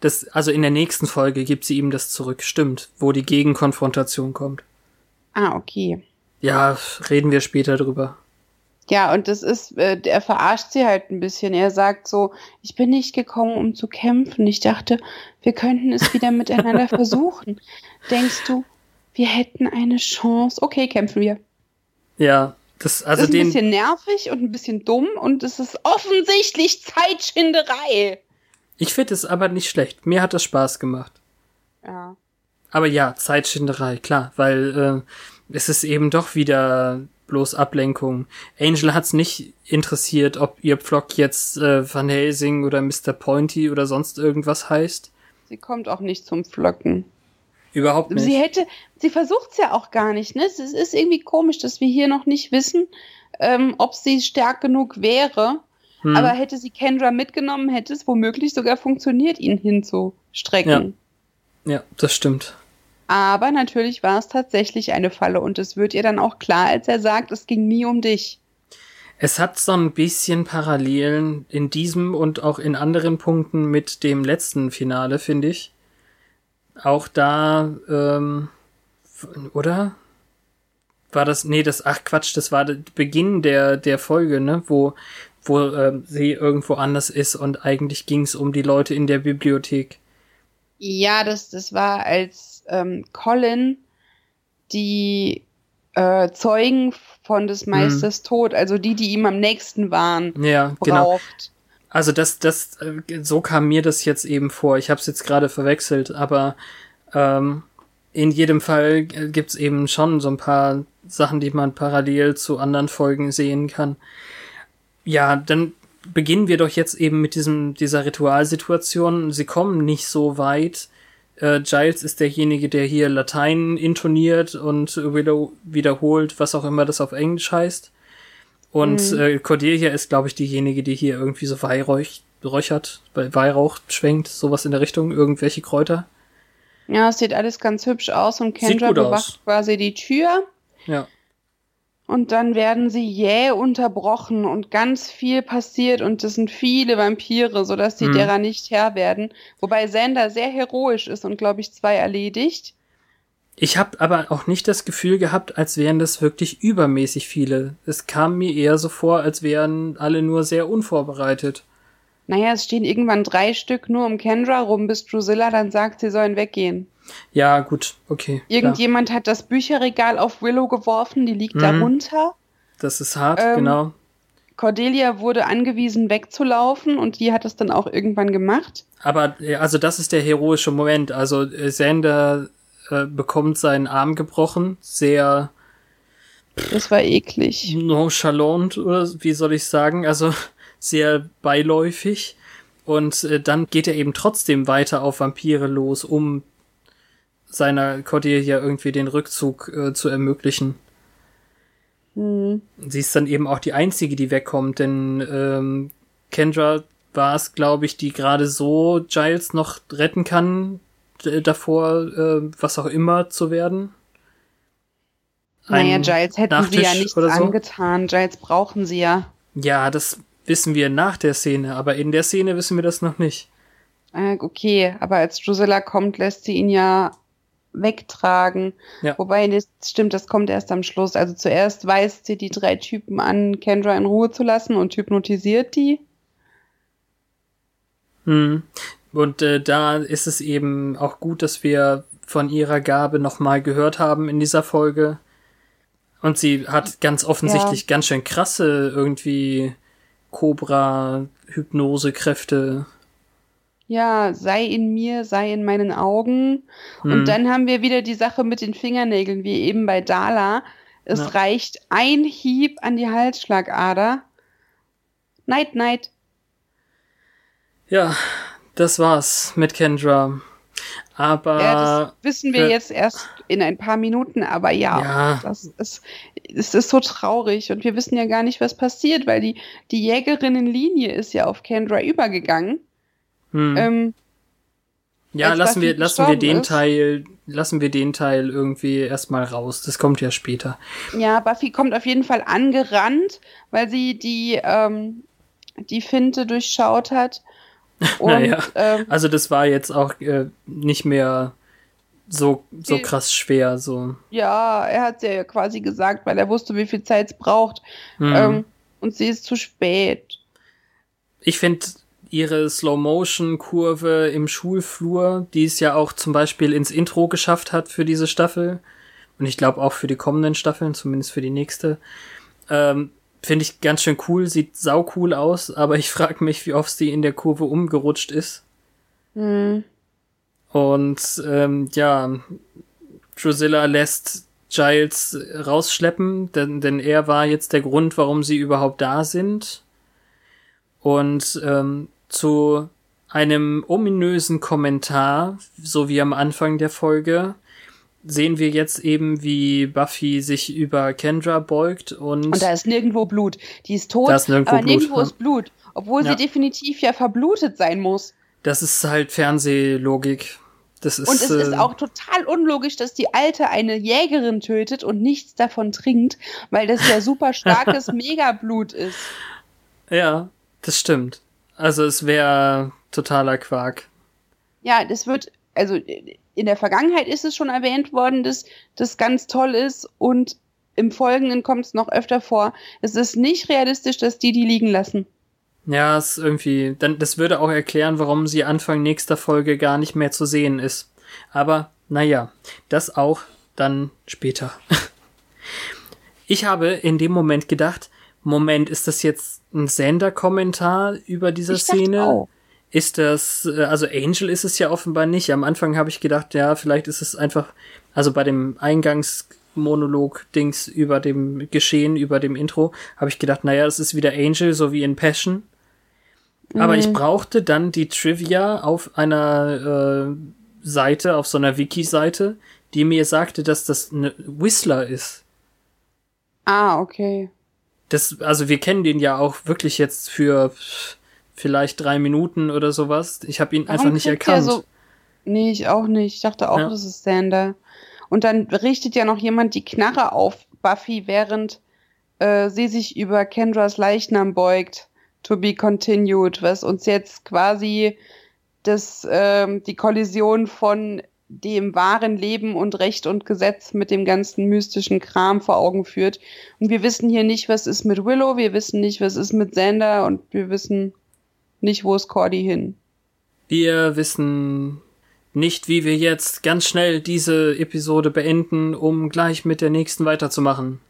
Das, also in der nächsten Folge gibt sie ihm das zurück, stimmt, wo die Gegenkonfrontation kommt. Ah, okay. Ja, reden wir später drüber. Ja, und das ist, äh, er verarscht sie halt ein bisschen. Er sagt so, ich bin nicht gekommen, um zu kämpfen. Ich dachte, wir könnten es wieder miteinander [LAUGHS] versuchen. Denkst du, wir hätten eine Chance? Okay, kämpfen wir. Ja, das, also das ist den, ein bisschen nervig und ein bisschen dumm und es ist offensichtlich Zeitschinderei. Ich finde es aber nicht schlecht. Mir hat es Spaß gemacht. Ja. Aber ja, Zeitschinderei, klar, weil äh, es ist eben doch wieder bloß Ablenkung. Angel hat's nicht interessiert, ob ihr Pflock jetzt äh, Van Helsing oder Mr. Pointy oder sonst irgendwas heißt. Sie kommt auch nicht zum Pflocken. Überhaupt nicht. Sie hätte, sie versucht's ja auch gar nicht, ne? Es ist irgendwie komisch, dass wir hier noch nicht wissen, ähm, ob sie stark genug wäre. Hm. Aber hätte sie Kendra mitgenommen, hätte es womöglich sogar funktioniert, ihn hinzustrecken. Ja, ja das stimmt. Aber natürlich war es tatsächlich eine Falle und es wird ihr dann auch klar, als er sagt, es ging nie um dich. Es hat so ein bisschen Parallelen in diesem und auch in anderen Punkten mit dem letzten Finale, finde ich. Auch da, ähm, oder? War das, nee, das, ach Quatsch, das war der Beginn der, der Folge, ne, wo, wo äh, sie irgendwo anders ist und eigentlich ging es um die Leute in der Bibliothek. Ja, das, das war als ähm, Colin die äh, Zeugen von des mhm. Meisters hm. Tod, also die, die ihm am nächsten waren, ja, genau. braucht. Genau. Also das, das, äh, so kam mir das jetzt eben vor. Ich habe es jetzt gerade verwechselt, aber ähm, in jedem Fall gibt's eben schon so ein paar Sachen, die man parallel zu anderen Folgen sehen kann. Ja, dann beginnen wir doch jetzt eben mit diesem dieser Ritualsituation. Sie kommen nicht so weit äh, Giles ist derjenige, der hier Latein intoniert und wieder, wiederholt, was auch immer das auf Englisch heißt. Und mhm. äh, Cordelia ist, glaube ich, diejenige, die hier irgendwie so Weihräuch, räuchert, bei Weihrauch schwenkt, sowas in der Richtung, irgendwelche Kräuter. Ja, es sieht alles ganz hübsch aus und Kendra bewacht aus. quasi die Tür. Ja. Und dann werden sie jäh unterbrochen und ganz viel passiert und es sind viele Vampire, sodass die mhm. derer nicht Herr werden. Wobei Sander sehr heroisch ist und, glaube ich, zwei erledigt. Ich habe aber auch nicht das Gefühl gehabt, als wären das wirklich übermäßig viele. Es kam mir eher so vor, als wären alle nur sehr unvorbereitet. Naja, es stehen irgendwann drei Stück nur um Kendra rum, bis Drusilla dann sagt, sie sollen weggehen. Ja, gut, okay. Irgendjemand klar. hat das Bücherregal auf Willow geworfen, die liegt mhm. darunter. Das ist hart, ähm, genau. Cordelia wurde angewiesen, wegzulaufen und die hat es dann auch irgendwann gemacht. Aber, also das ist der heroische Moment. Also Sander äh, bekommt seinen Arm gebrochen, sehr das war eklig. Nonchalant, oder wie soll ich sagen? Also [LAUGHS] sehr beiläufig. Und äh, dann geht er eben trotzdem weiter auf Vampire los, um seiner Cordelia irgendwie den Rückzug äh, zu ermöglichen. Mhm. Sie ist dann eben auch die einzige, die wegkommt, denn ähm, Kendra war es, glaube ich, die gerade so Giles noch retten kann, davor, äh, was auch immer zu werden. Ein naja, Giles hätten Nachtisch sie ja nichts so. angetan. Giles brauchen sie ja. Ja, das wissen wir nach der Szene, aber in der Szene wissen wir das noch nicht. Äh, okay, aber als Drusilla kommt, lässt sie ihn ja wegtragen. Ja. Wobei, das stimmt, das kommt erst am Schluss. Also zuerst weist sie die drei Typen an, Kendra in Ruhe zu lassen und hypnotisiert die. Hm. Und äh, da ist es eben auch gut, dass wir von ihrer Gabe nochmal gehört haben in dieser Folge. Und sie hat ganz offensichtlich ja. ganz schön krasse irgendwie Cobra-Hypnose-Kräfte ja, sei in mir, sei in meinen Augen. Mhm. Und dann haben wir wieder die Sache mit den Fingernägeln, wie eben bei Dala. Es ja. reicht ein Hieb an die Halsschlagader. Night, night. Ja, das war's mit Kendra. Aber. Ja, das wissen wir äh, jetzt erst in ein paar Minuten, aber ja, ja. Das, ist, es ist so traurig und wir wissen ja gar nicht, was passiert, weil die, die Jägerinnenlinie ist ja auf Kendra übergegangen. Hm. Ähm, ja, lassen wir, lassen wir den ist. Teil, lassen wir den Teil irgendwie erstmal raus. Das kommt ja später. Ja, Buffy kommt auf jeden Fall angerannt, weil sie die, ähm, die Finte durchschaut hat. [LAUGHS] Und, naja, ähm, also das war jetzt auch äh, nicht mehr so, so die, krass schwer, so. Ja, er hat ja quasi gesagt, weil er wusste, wie viel Zeit es braucht. Hm. Ähm, und sie ist zu spät. Ich finde, ihre Slow-Motion-Kurve im Schulflur, die es ja auch zum Beispiel ins Intro geschafft hat für diese Staffel. Und ich glaube auch für die kommenden Staffeln, zumindest für die nächste. Ähm, Finde ich ganz schön cool, sieht sau cool aus, aber ich frage mich, wie oft sie in der Kurve umgerutscht ist. Mhm. Und ähm, ja, Drusilla lässt Giles rausschleppen, denn, denn er war jetzt der Grund, warum sie überhaupt da sind. Und ähm, zu einem ominösen Kommentar, so wie am Anfang der Folge, sehen wir jetzt eben, wie Buffy sich über Kendra beugt und. Und da ist nirgendwo Blut. Die ist tot, ist nirgendwo aber Blut, nirgendwo ist Blut. Obwohl ja. sie definitiv ja verblutet sein muss. Das ist halt Fernsehlogik. Das ist, und es äh, ist auch total unlogisch, dass die Alte eine Jägerin tötet und nichts davon trinkt, weil das ja super starkes [LAUGHS] Megablut ist. Ja, das stimmt. Also es wäre totaler Quark. Ja, das wird, also in der Vergangenheit ist es schon erwähnt worden, dass das ganz toll ist und im Folgenden kommt es noch öfter vor. Es ist nicht realistisch, dass die die liegen lassen. Ja, es ist irgendwie, dann, das würde auch erklären, warum sie Anfang nächster Folge gar nicht mehr zu sehen ist. Aber, naja, das auch dann später. [LAUGHS] Ich habe in dem Moment gedacht, Moment, ist das jetzt ein Sender-Kommentar über diese ich Szene? Auch. Ist das, äh, also Angel ist es ja offenbar nicht. Am Anfang habe ich gedacht, ja, vielleicht ist es einfach, also bei dem Eingangsmonolog-Dings über dem Geschehen, über dem Intro, habe ich gedacht, naja, das ist wieder Angel, so wie in Passion. Aber mhm. ich brauchte dann die Trivia auf einer äh, Seite, auf so einer Wiki-Seite, die mir sagte, dass das eine Whistler ist. Ah, okay das, also wir kennen den ja auch wirklich jetzt für vielleicht drei Minuten oder sowas. Ich habe ihn Warum einfach nicht erkannt. So, nee, ich auch nicht. Ich dachte auch, ja. das ist Sander. Und dann richtet ja noch jemand die Knarre auf Buffy, während äh, sie sich über Kendras Leichnam beugt. To be continued, was uns jetzt quasi das, ähm, die Kollision von dem wahren Leben und Recht und Gesetz mit dem ganzen mystischen Kram vor Augen führt. Und wir wissen hier nicht, was ist mit Willow, wir wissen nicht, was ist mit Xander und wir wissen nicht, wo ist Cordy hin. Wir wissen nicht, wie wir jetzt ganz schnell diese Episode beenden, um gleich mit der nächsten weiterzumachen.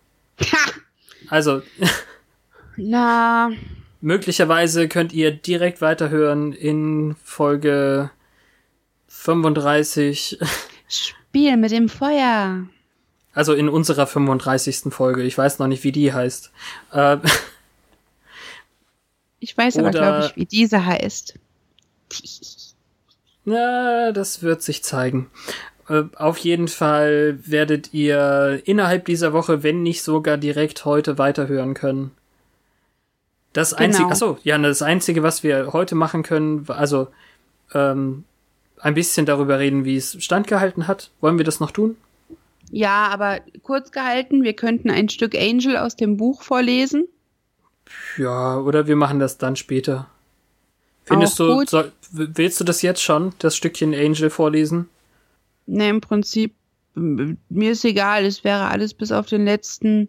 Ha! Also. [LAUGHS] Na. Möglicherweise könnt ihr direkt weiterhören in Folge 35. Spiel mit dem Feuer. Also in unserer 35. Folge. Ich weiß noch nicht, wie die heißt. Äh, ich weiß aber, glaube ich, wie diese heißt. [LAUGHS] Na, das wird sich zeigen. Äh, auf jeden Fall werdet ihr innerhalb dieser Woche, wenn nicht sogar direkt heute weiterhören können. Das genau. einzige, achso, ja, das einzige, was wir heute machen können, also ähm, ein bisschen darüber reden, wie es standgehalten hat. Wollen wir das noch tun? Ja, aber kurz gehalten, wir könnten ein Stück Angel aus dem Buch vorlesen. Ja, oder wir machen das dann später. Findest du, soll, willst du das jetzt schon, das Stückchen Angel vorlesen? Ne, im Prinzip, mir ist egal, es wäre alles bis auf den letzten,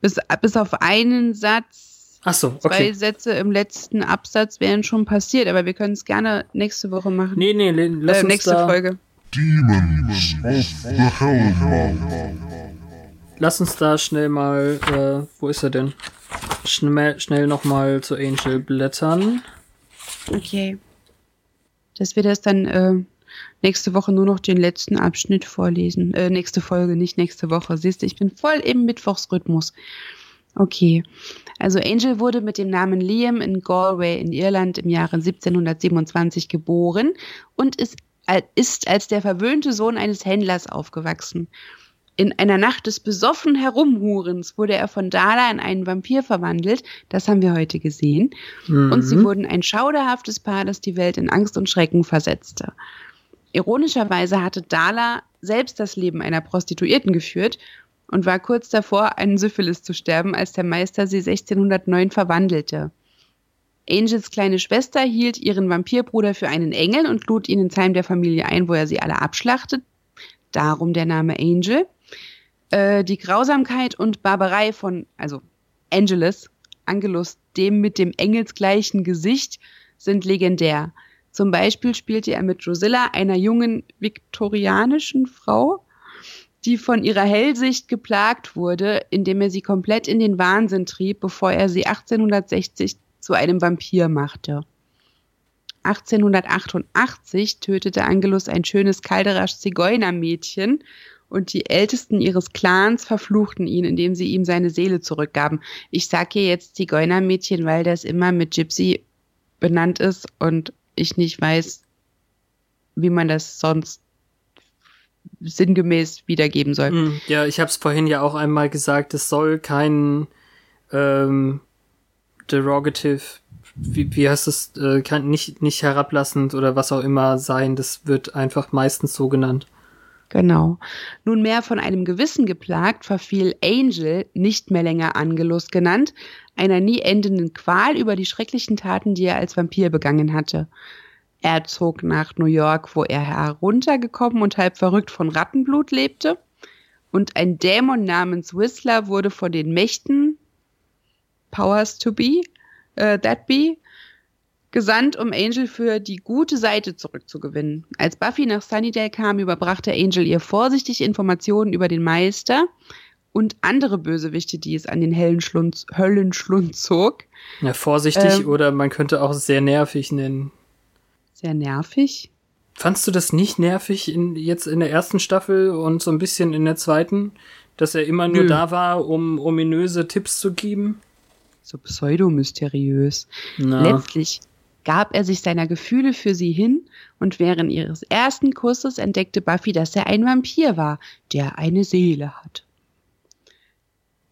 bis, bis auf einen Satz. Ach so, okay. Zwei Sätze im letzten Absatz wären schon passiert, aber wir können es gerne nächste Woche machen. Nee, nee, lass äh, uns nächste da, Folge. Demons of the Hellmouth. Lass uns da schnell mal, äh, wo ist er denn? Schnell, schnell nochmal zu Angel blättern. Okay. Dass wir das dann äh, nächste Woche nur noch den letzten Abschnitt vorlesen. Äh, nächste Folge, nicht nächste Woche. Siehst du, ich bin voll im Mittwochsrhythmus. Okay. Also Angel wurde mit dem Namen Liam in Galway in Irland im Jahre 1727 geboren und ist, ist als der verwöhnte Sohn eines Händlers aufgewachsen. In einer Nacht des besoffen Herumhurens wurde er von Dala in einen Vampir verwandelt, das haben wir heute gesehen, mhm. und sie wurden ein schauderhaftes Paar, das die Welt in Angst und Schrecken versetzte. Ironischerweise hatte Dala selbst das Leben einer Prostituierten geführt und war kurz davor, einen Syphilis zu sterben, als der Meister sie 1609 verwandelte. Angels kleine Schwester hielt ihren Vampirbruder für einen Engel und lud ihn ins Heim der Familie ein, wo er sie alle abschlachtet. Darum der Name Angel. Äh, die Grausamkeit und Barbarei von, also Angelus, Angelus, dem mit dem engelsgleichen Gesicht, sind legendär. Zum Beispiel spielte er mit Drusilla, einer jungen viktorianischen Frau, die von ihrer Hellsicht geplagt wurde, indem er sie komplett in den Wahnsinn trieb, bevor er sie 1860 zu einem Vampir machte. 1888 tötete Angelus ein schönes Calderasch Zigeunermädchen und die Ältesten ihres Clans verfluchten ihn, indem sie ihm seine Seele zurückgaben. Ich sage hier jetzt Zigeunermädchen, weil das immer mit Gypsy benannt ist und ich nicht weiß, wie man das sonst sinngemäß wiedergeben soll. Hm, ja, ich habe es vorhin ja auch einmal gesagt, es soll kein ähm, derogative, wie, wie heißt es, äh, nicht, nicht herablassend oder was auch immer sein, das wird einfach meistens so genannt. Genau. Nunmehr von einem Gewissen geplagt, verfiel Angel, nicht mehr länger Angelus genannt, einer nie endenden Qual über die schrecklichen Taten, die er als Vampir begangen hatte. Er zog nach New York, wo er heruntergekommen und halb verrückt von Rattenblut lebte. Und ein Dämon namens Whistler wurde von den Mächten Powers to be, uh, that be, gesandt, um Angel für die gute Seite zurückzugewinnen. Als Buffy nach Sunnydale kam, überbrachte Angel ihr vorsichtig Informationen über den Meister und andere Bösewichte, die es an den hellen Schlund, Höllenschlund zog. Ja, vorsichtig ähm, oder man könnte auch sehr nervig nennen. Sehr nervig? Fandst du das nicht nervig in, jetzt in der ersten Staffel und so ein bisschen in der zweiten, dass er immer nur Nö. da war, um ominöse Tipps zu geben? So pseudomysteriös. Letztlich gab er sich seiner Gefühle für sie hin und während ihres ersten Kusses entdeckte Buffy, dass er ein Vampir war, der eine Seele hat.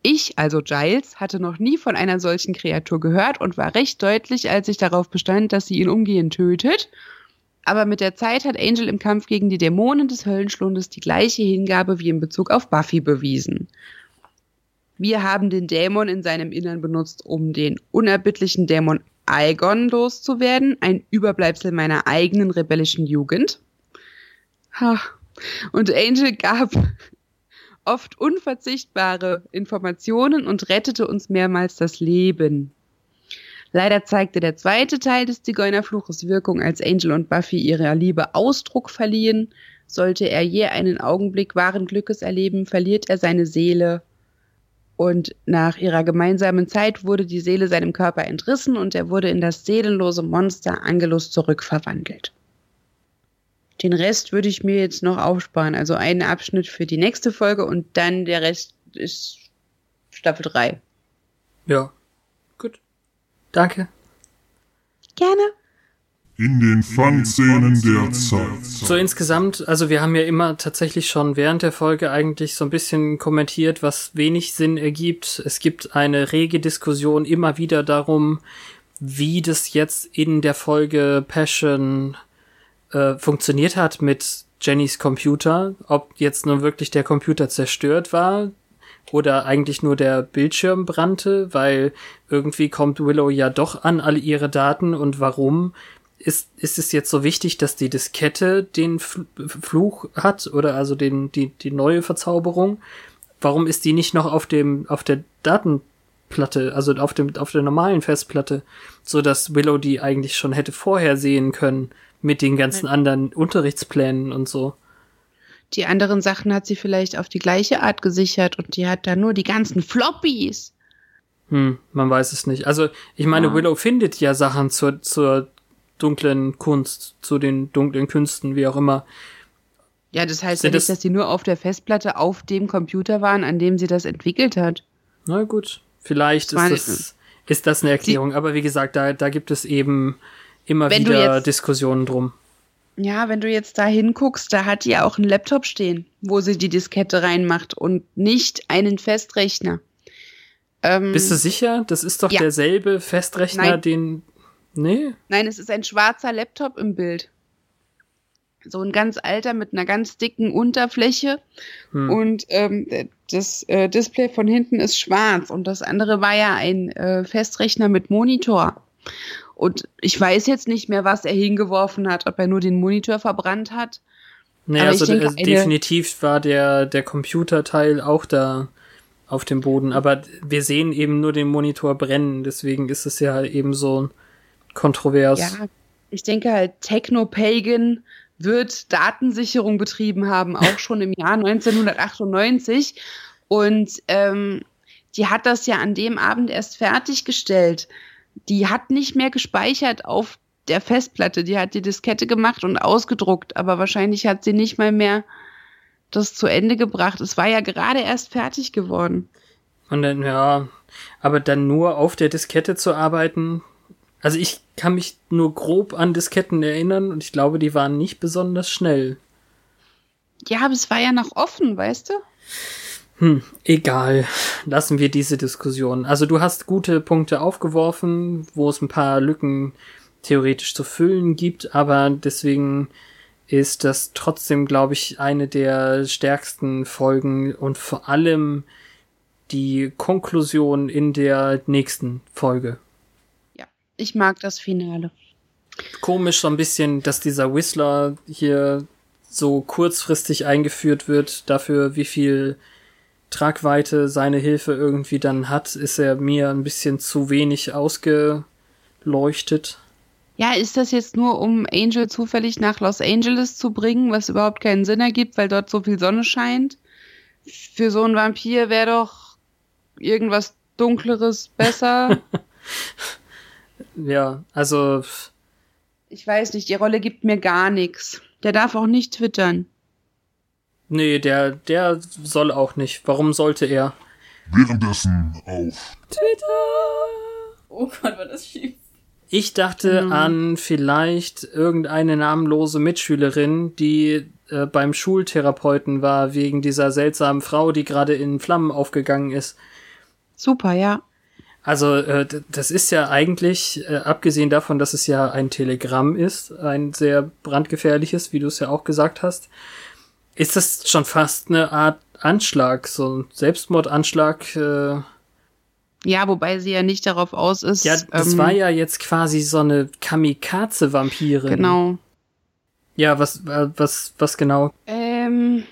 Ich, also Giles, hatte noch nie von einer solchen Kreatur gehört und war recht deutlich, als ich darauf bestand, dass sie ihn umgehend tötet. Aber mit der Zeit hat Angel im Kampf gegen die Dämonen des Höllenschlundes die gleiche Hingabe wie in Bezug auf Buffy bewiesen. Wir haben den Dämon in seinem Innern benutzt, um den unerbittlichen Dämon Aigon loszuwerden, ein Überbleibsel meiner eigenen rebellischen Jugend. Ha. Und Angel gab oft unverzichtbare Informationen und rettete uns mehrmals das Leben. Leider zeigte der zweite Teil des Zigeunerfluches Wirkung, als Angel und Buffy ihrer Liebe Ausdruck verliehen. Sollte er je einen Augenblick wahren Glückes erleben, verliert er seine Seele und nach ihrer gemeinsamen Zeit wurde die Seele seinem Körper entrissen und er wurde in das seelenlose Monster Angelus zurückverwandelt. Den Rest würde ich mir jetzt noch aufsparen. Also einen Abschnitt für die nächste Folge und dann der Rest ist Staffel 3. Ja. Gut. Danke. Gerne in den Fun-Szenen der Zeit. So insgesamt, also wir haben ja immer tatsächlich schon während der Folge eigentlich so ein bisschen kommentiert, was wenig Sinn ergibt. Es gibt eine rege Diskussion immer wieder darum, wie das jetzt in der Folge Passion äh, funktioniert hat mit Jennys Computer, ob jetzt nun wirklich der Computer zerstört war, oder eigentlich nur der Bildschirm brannte, weil irgendwie kommt Willow ja doch an alle ihre Daten und warum ist, ist es jetzt so wichtig, dass die Diskette den Fluch hat oder also den, die, die neue Verzauberung? Warum ist die nicht noch auf dem, auf der Datenplatte, also auf dem, auf der normalen Festplatte, so dass Willow die eigentlich schon hätte vorher sehen können mit den ganzen anderen Unterrichtsplänen und so? Die anderen Sachen hat sie vielleicht auf die gleiche Art gesichert und die hat da nur die ganzen Floppies. Hm, man weiß es nicht. Also, ich meine, ja. Willow findet ja Sachen zur, zur dunklen Kunst, zu den dunklen Künsten, wie auch immer. Ja, das heißt ja nicht, dass die nur auf der Festplatte auf dem Computer waren, an dem sie das entwickelt hat. Na gut, vielleicht ist das, ist das eine Erklärung. Aber wie gesagt, da, da gibt es eben immer wieder jetzt, Diskussionen drum. Ja, wenn du jetzt da hinguckst, da hat die auch einen Laptop stehen, wo sie die Diskette reinmacht und nicht einen Festrechner. Ähm, Bist du sicher? Das ist doch ja. derselbe Festrechner, Nein. den. Nee? Nein, es ist ein schwarzer Laptop im Bild. So ein ganz alter mit einer ganz dicken Unterfläche. Hm. Und ähm, das äh, Display von hinten ist schwarz. Und das andere war ja ein äh, Festrechner mit Monitor. Und ich weiß jetzt nicht mehr, was er hingeworfen hat, ob er nur den Monitor verbrannt hat. Nee, also denke, äh, definitiv war der, der Computerteil auch da auf dem Boden, aber wir sehen eben nur den Monitor brennen, deswegen ist es ja eben so kontrovers. Ja, ich denke halt, Techno-Pagan wird Datensicherung betrieben haben, auch [LAUGHS] schon im Jahr 1998. Und ähm, die hat das ja an dem Abend erst fertiggestellt die hat nicht mehr gespeichert auf der Festplatte. Die hat die Diskette gemacht und ausgedruckt, aber wahrscheinlich hat sie nicht mal mehr das zu Ende gebracht. Es war ja gerade erst fertig geworden. Und dann, ja, aber dann nur auf der Diskette zu arbeiten. Also ich kann mich nur grob an Disketten erinnern und ich glaube, die waren nicht besonders schnell. Ja, aber es war ja noch offen, weißt du? Hm, egal. Lassen wir diese Diskussion. Also du hast gute Punkte aufgeworfen, wo es ein paar Lücken theoretisch zu füllen gibt, aber deswegen ist das trotzdem, glaube ich, eine der stärksten Folgen und vor allem die Konklusion in der nächsten Folge. Ja, ich mag das Finale. Komisch so ein bisschen, dass dieser Whistler hier so kurzfristig eingeführt wird, dafür wie viel Tragweite seine Hilfe irgendwie dann hat, ist er mir ein bisschen zu wenig ausgeleuchtet. Ja, ist das jetzt nur, um Angel zufällig nach Los Angeles zu bringen, was überhaupt keinen Sinn ergibt, weil dort so viel Sonne scheint? Für so einen Vampir wäre doch irgendwas Dunkleres besser. [LAUGHS] ja, also. Ich weiß nicht, die Rolle gibt mir gar nichts. Der darf auch nicht twittern. Nee, der, der soll auch nicht. Warum sollte er? Währenddessen auf Twitter. Oh Gott, war das schief. Ich dachte mhm. an vielleicht irgendeine namenlose Mitschülerin, die äh, beim Schultherapeuten war, wegen dieser seltsamen Frau, die gerade in Flammen aufgegangen ist. Super, ja. Also, äh, das ist ja eigentlich, äh, abgesehen davon, dass es ja ein Telegramm ist, ein sehr brandgefährliches, wie du es ja auch gesagt hast, ist das schon fast eine Art Anschlag, so ein Selbstmordanschlag? Äh ja, wobei sie ja nicht darauf aus ist. Ja, das ähm, war ja jetzt quasi so eine Kamikaze-Vampirin. Genau. Ja, was, äh, was, was genau? Ähm,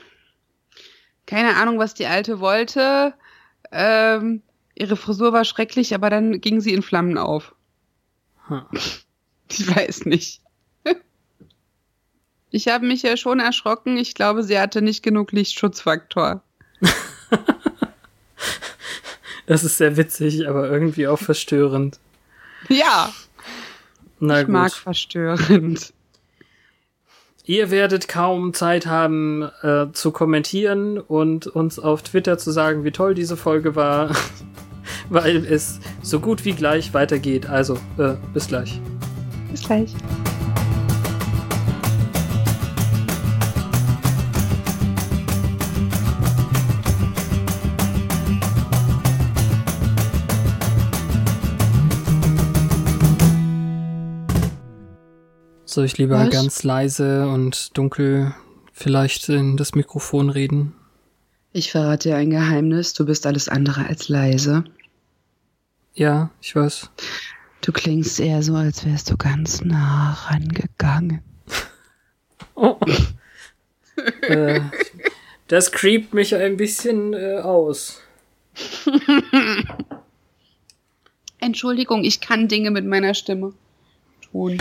keine Ahnung, was die Alte wollte. Ähm, ihre Frisur war schrecklich, aber dann ging sie in Flammen auf. Hm. [LAUGHS] Ich weiß nicht. Ich habe mich ja schon erschrocken. Ich glaube, sie hatte nicht genug Lichtschutzfaktor. [LAUGHS] das ist sehr witzig, aber irgendwie auch verstörend. Ja. Na ich gut. mag verstörend. Ihr werdet kaum Zeit haben äh, zu kommentieren und uns auf Twitter zu sagen, wie toll diese Folge war, [LAUGHS] weil es so gut wie gleich weitergeht. Also, äh, bis gleich. Bis gleich. Soll ich lieber Was? ganz leise und dunkel vielleicht in das Mikrofon reden? Ich verrate dir ein Geheimnis, du bist alles andere als leise. Ja, ich weiß. Du klingst eher so, als wärst du ganz nah rangegangen. Oh. [LAUGHS] äh, das creept mich ein bisschen äh, aus. [LAUGHS] Entschuldigung, ich kann Dinge mit meiner Stimme tun.